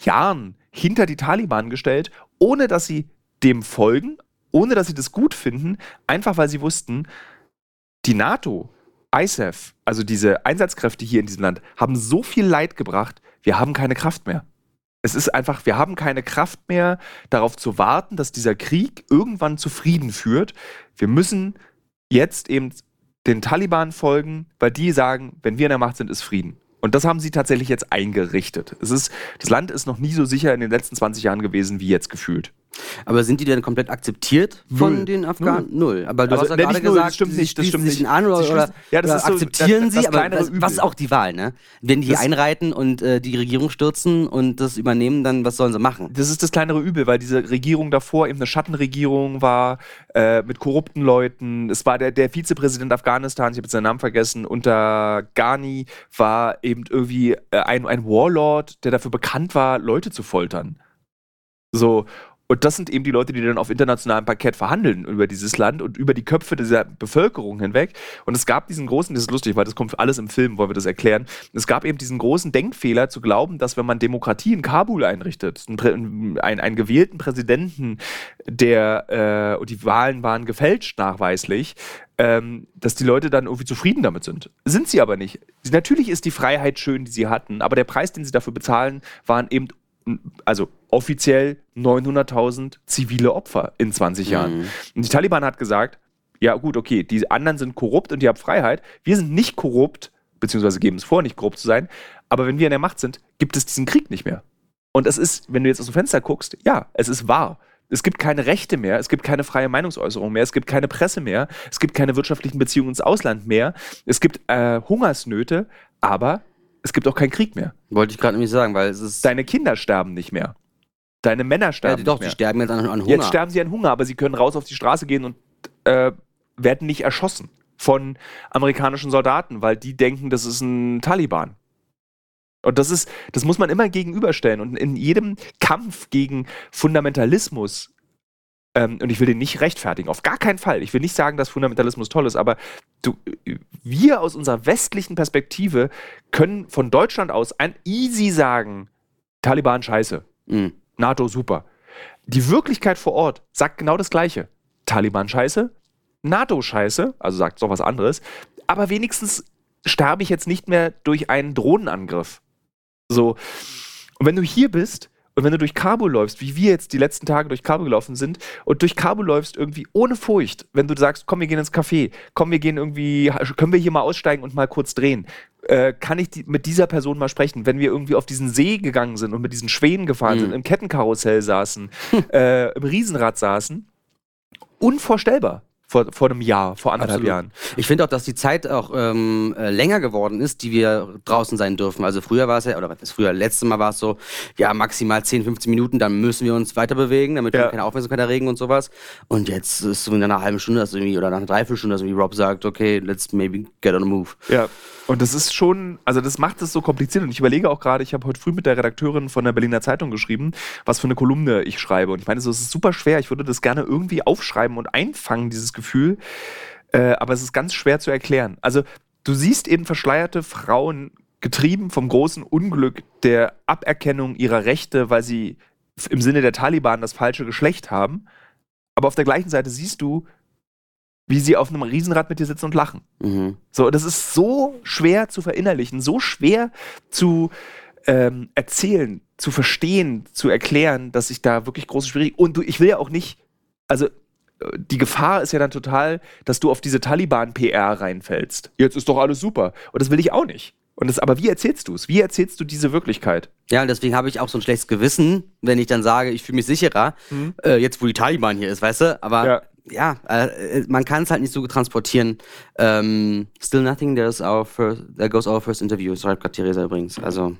Jahren hinter die Taliban gestellt, ohne dass sie dem folgen, ohne dass sie das gut finden, einfach weil sie wussten, die NATO, ISAF, also diese Einsatzkräfte hier in diesem Land, haben so viel Leid gebracht, wir haben keine Kraft mehr. Es ist einfach, wir haben keine Kraft mehr, darauf zu warten, dass dieser Krieg irgendwann zu Frieden führt. Wir müssen jetzt eben den Taliban folgen, weil die sagen, wenn wir in der Macht sind, ist Frieden. Und das haben sie tatsächlich jetzt eingerichtet. Es ist, das Land ist noch nie so sicher in den letzten 20 Jahren gewesen wie jetzt gefühlt. Aber sind die denn komplett akzeptiert von Null. den Afghanen? Null. Aber du Also, hast ja gerade null, das gesagt, stimmt sie nicht, das stimmt sich nicht. an oder, Sie oder, ja, das oder ist so akzeptieren das- sie, das aber kleinere was, ist auch die Wahl, ne? Wenn die Das- einreiten und äh, die Regierung stürzen und das übernehmen, dann was sollen sie machen? Das ist das kleinere Übel, weil diese Regierung davor eben eine Schattenregierung war, äh, mit korrupten Leuten. Es war der, der Vizepräsident Afghanistans, ich habe jetzt seinen Namen vergessen, unter Ghani war eben irgendwie äh, ein, ein Warlord, der dafür bekannt war, Leute zu foltern. So. Und das sind eben die Leute, die dann auf internationalem Parkett verhandeln über dieses Land und über die Köpfe dieser Bevölkerung hinweg. Und es gab diesen großen, das ist lustig, weil das kommt alles im Film, wollen wir das erklären. Es gab eben diesen großen Denkfehler zu glauben, dass wenn man Demokratie in Kabul einrichtet, einen, einen, gewählten Präsidenten, der, äh, und die Wahlen waren gefälscht nachweislich, ähm, dass die Leute dann irgendwie zufrieden damit sind. Sind sie aber nicht. Natürlich ist die Freiheit schön, die sie hatten, aber der Preis, den sie dafür bezahlen, waren eben also offiziell 900.000 zivile Opfer in 20 Jahren. Mhm. Und die Taliban hat gesagt, ja gut, okay, die anderen sind korrupt und die haben Freiheit. Wir sind nicht korrupt, beziehungsweise geben es vor, nicht korrupt zu sein. Aber wenn wir in der Macht sind, gibt es diesen Krieg nicht mehr. Und es ist, wenn du jetzt aus dem Fenster guckst, ja, es ist wahr. Es gibt keine Rechte mehr, es gibt keine freie Meinungsäußerung mehr, es gibt keine Presse mehr, es gibt keine wirtschaftlichen Beziehungen ins Ausland mehr, es gibt äh, Hungersnöte, aber es gibt auch keinen Krieg mehr. Wollte ich gerade nämlich sagen, weil es ist. Deine Kinder sterben nicht mehr. Deine Männer sterben ja, doch, nicht mehr. die sterben jetzt an, an, Hunger. Jetzt sterben sie an Hunger, aber sie können raus auf die Straße gehen und äh, werden nicht erschossen von amerikanischen Soldaten, weil die denken, das ist ein Taliban. Und das ist, das muss man immer gegenüberstellen. Und in jedem Kampf gegen Fundamentalismus ähm, und ich will den nicht rechtfertigen, auf gar keinen Fall. Ich will nicht sagen, dass Fundamentalismus toll ist, aber du, wir aus unserer westlichen Perspektive können von Deutschland aus ein easy sagen, Taliban scheiße, mhm. NATO super. Die Wirklichkeit vor Ort sagt genau das Gleiche. Taliban scheiße, NATO scheiße, also sagt doch was anderes, aber wenigstens sterbe ich jetzt nicht mehr durch einen Drohnenangriff. So. Und wenn du hier bist und wenn du durch Kabul läufst, wie wir jetzt die letzten Tage durch Kabul gelaufen sind, und durch Kabul läufst irgendwie ohne Furcht, wenn du sagst, komm, wir gehen ins Café, komm, wir gehen irgendwie, können wir hier mal aussteigen und mal kurz drehen, äh, kann ich die, mit dieser Person mal sprechen, wenn wir irgendwie auf diesen See gegangen sind und mit diesen Schwänen gefahren mhm. sind, im Kettenkarussell saßen, äh, im Riesenrad saßen, unvorstellbar vor, vor einem Jahr, vor anderthalb Absolut. Jahren. Ich finde auch, dass die Zeit auch ähm, äh, länger geworden ist, die wir draußen sein dürfen. Also früher war es ja, oder was früher, letztes Mal war es so, ja, maximal 10, 15 Minuten, dann müssen wir uns weiter bewegen, damit ja. wir keine Aufmerksamkeit erregen und sowas. Und jetzt ist es so in einer halben Stunde, also irgendwie, oder nach einer Dreiviertelstunde, also wie Rob sagt, okay, let's maybe get on a move. Ja. Und das ist schon, also das macht es so kompliziert. Und ich überlege auch gerade, ich habe heute früh mit der Redakteurin von der Berliner Zeitung geschrieben, was für eine Kolumne ich schreibe. Und ich meine, so, es ist super schwer. Ich würde das gerne irgendwie aufschreiben und einfangen, dieses Gefühl. Äh, aber es ist ganz schwer zu erklären. Also du siehst eben verschleierte Frauen getrieben vom großen Unglück der Aberkennung ihrer Rechte, weil sie im Sinne der Taliban das falsche Geschlecht haben. Aber auf der gleichen Seite siehst du, wie sie auf einem Riesenrad mit dir sitzen und lachen. Mhm. So, das ist so schwer zu verinnerlichen, so schwer zu ähm, erzählen, zu verstehen, zu erklären, dass ich da wirklich große Schwierigkeiten. Und du, ich will ja auch nicht, also die Gefahr ist ja dann total, dass du auf diese Taliban-PR reinfällst. Jetzt ist doch alles super. Und das will ich auch nicht. Und das, aber wie erzählst du es? Wie erzählst du diese Wirklichkeit? Ja, und deswegen habe ich auch so ein schlechtes Gewissen, wenn ich dann sage, ich fühle mich sicherer, mhm. äh, jetzt wo die Taliban hier ist, weißt du? Aber ja ja, äh, man kann es halt nicht so transportieren. Ähm, still nothing, there's our first, there goes our first interview, schreibt gerade Theresa übrigens. Also,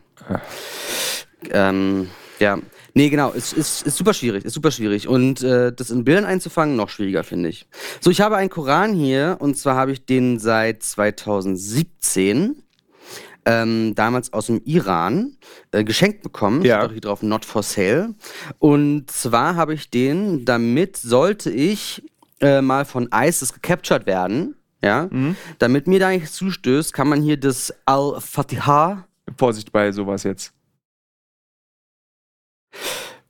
ähm, ja. Nee, genau, es ist, ist, super schwierig, ist super schwierig. Und äh, das in Bildern einzufangen, noch schwieriger, finde ich. So, ich habe einen Koran hier, und zwar habe ich den seit 2017 ähm, damals aus dem Iran äh, geschenkt bekommen. Ja. Steht auch hier drauf, not for sale. Und zwar habe ich den, damit sollte ich äh, mal von ISIS gecaptured werden, ja, mhm. damit mir da nichts zustößt, kann man hier das Al-Fatiha. Vorsicht bei sowas jetzt.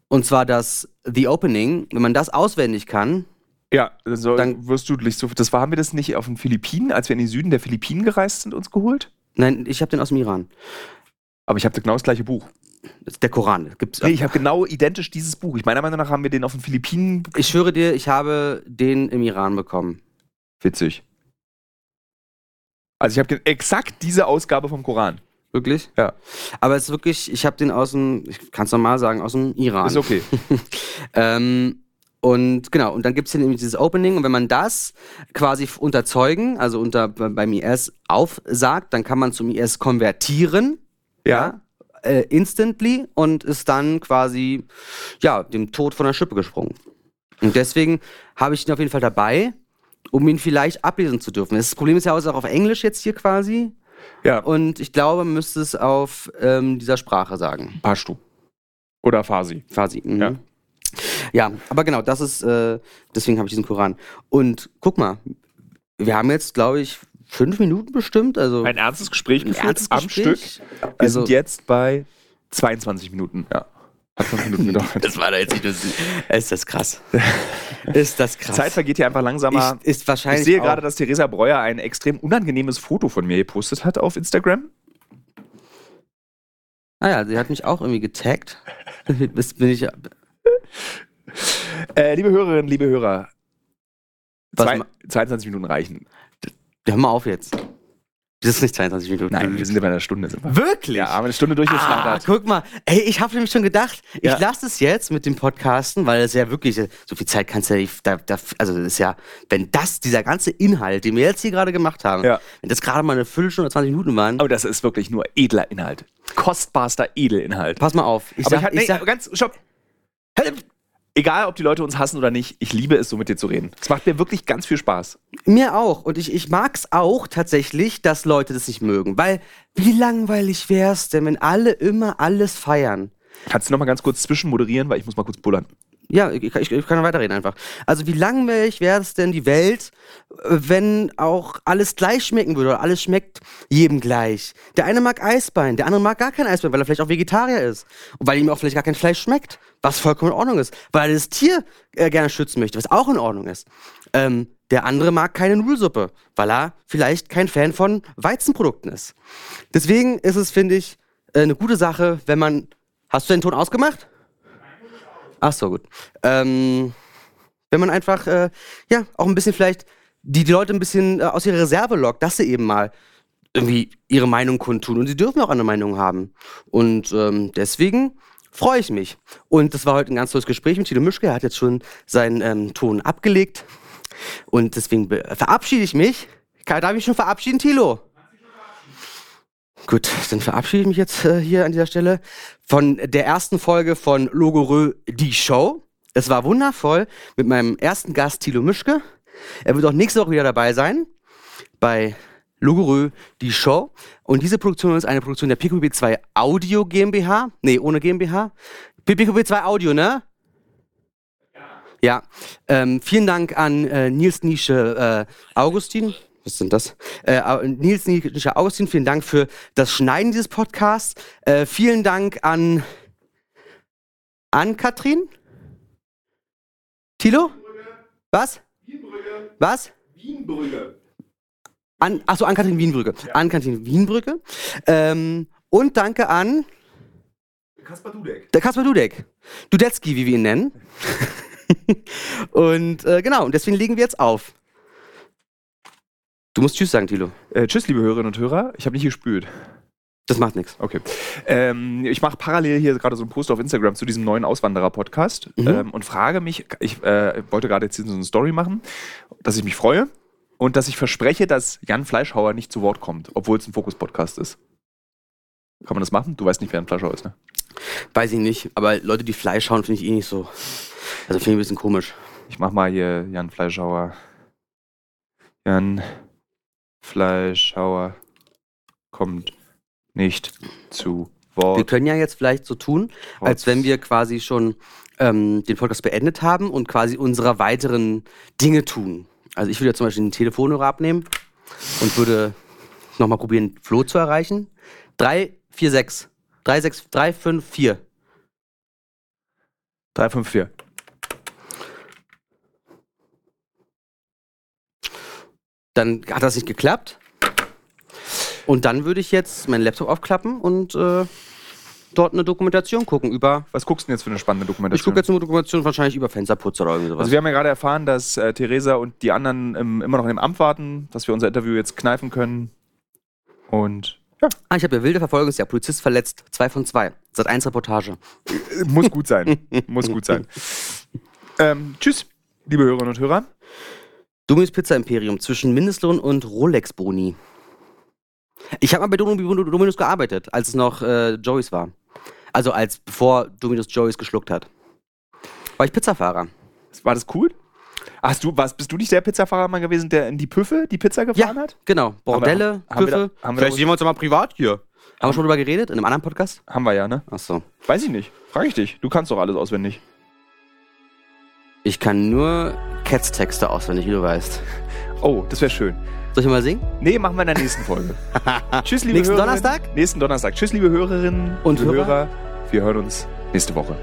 Und zwar das The Opening, wenn man das auswendig kann. Ja, also dann wirst du nicht so. Das war, haben wir das nicht auf den Philippinen, als wir in den Süden der Philippinen gereist sind, uns geholt? Nein, ich habe den aus dem Iran. Aber ich habe genau das gleiche Buch. Der Koran. Gibt's nee, ich habe genau identisch dieses Buch. Ich meiner Meinung nach haben wir den auf den Philippinen. Ich schwöre dir, ich habe den im Iran bekommen. Witzig. Also ich habe exakt diese Ausgabe vom Koran. Wirklich? Ja. Aber es ist wirklich, ich habe den aus dem, ich kann es normal sagen, aus dem Iran. Ist okay. ähm, und genau, und dann gibt es hier nämlich dieses Opening und wenn man das quasi unter Zeugen, also unter beim IS aufsagt, dann kann man zum IS konvertieren. Ja. ja äh, instantly und ist dann quasi, ja, dem Tod von der Schippe gesprungen. Und deswegen habe ich ihn auf jeden Fall dabei, um ihn vielleicht ablesen zu dürfen. Das Problem ist ja auch auf Englisch jetzt hier quasi. Ja. Und ich glaube, man müsste es auf ähm, dieser Sprache sagen. Pashto. Oder Farsi. Farsi, mhm. Ja. Ja, aber genau, das ist, äh, deswegen habe ich diesen Koran. Und guck mal, wir haben jetzt, glaube ich, fünf Minuten bestimmt. Also Ein ernstes Gespräch ein geführt ernstes am Gespräch. Stück. Wir Also, sind jetzt bei 22 Minuten. Ja. Hat fünf Minuten gedauert. das war da jetzt nicht lustig. Ist das krass. ist das krass. Zeit vergeht hier einfach langsamer. ich, ist wahrscheinlich Ich sehe auch- gerade, dass Theresa Breuer ein extrem unangenehmes Foto von mir gepostet hat auf Instagram. Ah ja, sie hat mich auch irgendwie getaggt. Das bin ich. Äh, liebe Hörerinnen, liebe Hörer, zwei, ma- 22 Minuten reichen. Hör mal auf jetzt. Das ist nicht 22 Minuten. Nein, wir sind ja bei einer Stunde. Sind wir. Wirklich? Ja, haben wir eine Stunde Ah, durchgeschlagen. guck mal. Ey, ich habe nämlich schon gedacht, ich Ja. lasse es jetzt mit dem Podcasten, weil es ja wirklich, so viel Zeit kannst du ja nicht, da, da, also das ist ja, wenn das, dieser ganze Inhalt, den wir jetzt hier gerade gemacht haben, Ja. wenn das gerade mal eine Viertelstunde oder 20 Minuten waren, Aber das ist wirklich nur edler Inhalt. Kostbarster Edelinhalt. pass mal auf. Ich Aber sag, ich, hab- ich nee, sag, ganz, stopp. Egal, ob die Leute uns hassen oder nicht, ich liebe es, so mit dir zu reden. Es macht mir wirklich ganz viel Spaß. Mir auch. Und ich, ich mag's auch tatsächlich, dass Leute das nicht mögen. Weil, wie langweilig wär's denn, wenn alle immer alles feiern? Kannst du noch mal ganz kurz zwischenmoderieren, weil ich muss mal kurz pullern. Ja, ich, ich, ich kann weiterreden einfach. Also wie langweilig wäre es denn die Welt, äh, wenn auch alles gleich schmecken würde oder alles schmeckt jedem gleich. Der eine mag Eisbein, der andere mag gar kein Eisbein, weil er vielleicht auch Vegetarier ist und weil ihm auch vielleicht gar kein Fleisch schmeckt, was vollkommen in Ordnung ist, weil er das Tier äh, gerne schützen möchte, was auch in Ordnung ist. Ähm, der andere mag keine Nudelsuppe, weil er vielleicht kein Fan von Weizenprodukten ist. Deswegen ist es, finde ich, äh, eine gute Sache, wenn man... Hast du den Ton ausgemacht? Ach so, gut. Ähm, wenn man einfach, äh, ja, auch ein bisschen vielleicht die, die Leute ein bisschen äh, aus ihrer Reserve lockt, dass sie eben mal irgendwie ihre Meinung kundtun. Und sie dürfen auch eine Meinung haben. Und ähm, deswegen freue ich mich. Und das war heute ein ganz tolles Gespräch mit Tilo Mischke. Er hat jetzt schon seinen ähm, Ton abgelegt. Und deswegen verabschiede ich mich. Darf ich mich schon verabschieden, Tilo? Gut, dann verabschiede ich mich jetzt äh, hier an dieser Stelle von der ersten Folge von Logorö Die Show. Es war wundervoll mit meinem ersten Gast Thilo Mischke. Er wird auch nächste Woche wieder dabei sein bei Logorö Die Show. Und diese Produktion ist eine Produktion der PQB2 Audio GmbH. Nee, ohne GmbH. PQB2 Audio, ne? Ja. Ähm, vielen Dank an äh, Nils Nische äh, Augustin. Was sind das? Äh, Au- Nils Nische Augustin, vielen Dank für das Schneiden dieses Podcasts. Äh, vielen Dank an an Katrin? Tilo? Was? Was? An, achso, an Katrin Wienbrücke. An Katrin Wienbrücke. Ähm, und danke an Kaspar Dudek. der Kaspar Dudek. Dudecki, wie wir ihn nennen. und äh, genau, und deswegen legen wir jetzt auf. Du musst Tschüss sagen, Tilo. Äh, tschüss, liebe Hörerinnen und Hörer. Ich habe nicht gespült. Das macht nichts. Okay. Ähm, ich mache parallel hier gerade so einen Post auf Instagram zu diesem neuen Auswanderer-Podcast Mhm. ähm, und frage mich, ich äh, wollte gerade jetzt hier so eine Story machen, dass ich mich freue und dass ich verspreche, dass Jan Fleischhauer nicht zu Wort kommt, obwohl es ein Fokus-Podcast ist. Kann man das machen? Du weißt nicht, wer ein Fleischhauer ist, ne? Weiß ich nicht, aber Leute, die Fleisch schauen, finde ich eh nicht so. Also finde ich ein bisschen komisch. Ich mach mal hier Jan Fleischhauer. Jan Fleischhauer kommt nicht zu Wir Wort. können ja jetzt vielleicht so tun, als wenn wir quasi schon ähm, den Podcast beendet haben und quasi unsere weiteren Dinge tun. Also ich würde jetzt zum Beispiel den Telefonhörer abnehmen und würde nochmal probieren, Flo zu erreichen. 3, 4, 6. 3, 6, 3, 5, 4. 354. Dann hat das nicht geklappt. Und dann würde ich jetzt meinen Laptop aufklappen und äh, dort eine Dokumentation gucken über. Was guckst du denn jetzt für eine spannende Ich Dokumentation? gucke jetzt eine Dokumentation wahrscheinlich über Fensterputzer oder irgendwie sowas. Also wir haben ja gerade erfahren, dass äh, Theresa und die anderen ähm, immer noch im Amt warten, dass wir unser Interview jetzt kneifen können. Und ja, ah, ich habe ja wilde Verfolgungsjagd, Polizist verletzt, zwei von zwei. Seit eins Reportage. muss gut sein. muss gut sein. Ähm, tschüss, liebe Hörerinnen und Hörer. Dominos Pizza Imperium zwischen Mindestlohn und Rolex Boni. Ich habe mal bei Dom- Dominus gearbeitet, als es noch äh, Joey's war. Also als bevor Dominus Joey's geschluckt hat. War ich Pizzafahrer. War das cool? Hast du, was, bist du nicht der Pizzafahrer mal gewesen, der in die Püffe die Pizza gefahren hat? Genau. Bordelle, haben wir da- Püffe. haben wir da- Vielleicht sehen wir uns doch mal privat hier. Haben wir schon drüber geredet? In einem anderen Podcast? Haben wir ja, ne? Ach so. Weiß ich nicht. Frage ich dich. Du kannst doch alles auswendig. Ich kann nur Cats-Texte auswendig, wie du weißt. Oh, das wäre schön. Soll ich mal singen? Nee, machen wir in der nächsten Folge. Tschüss, liebe Nächsten Hörerinnen. Donnerstag? Nächsten Donnerstag. Tschüss, liebe Hörerinnen Und Hörer. Hörer. Wir hören uns nächste Woche.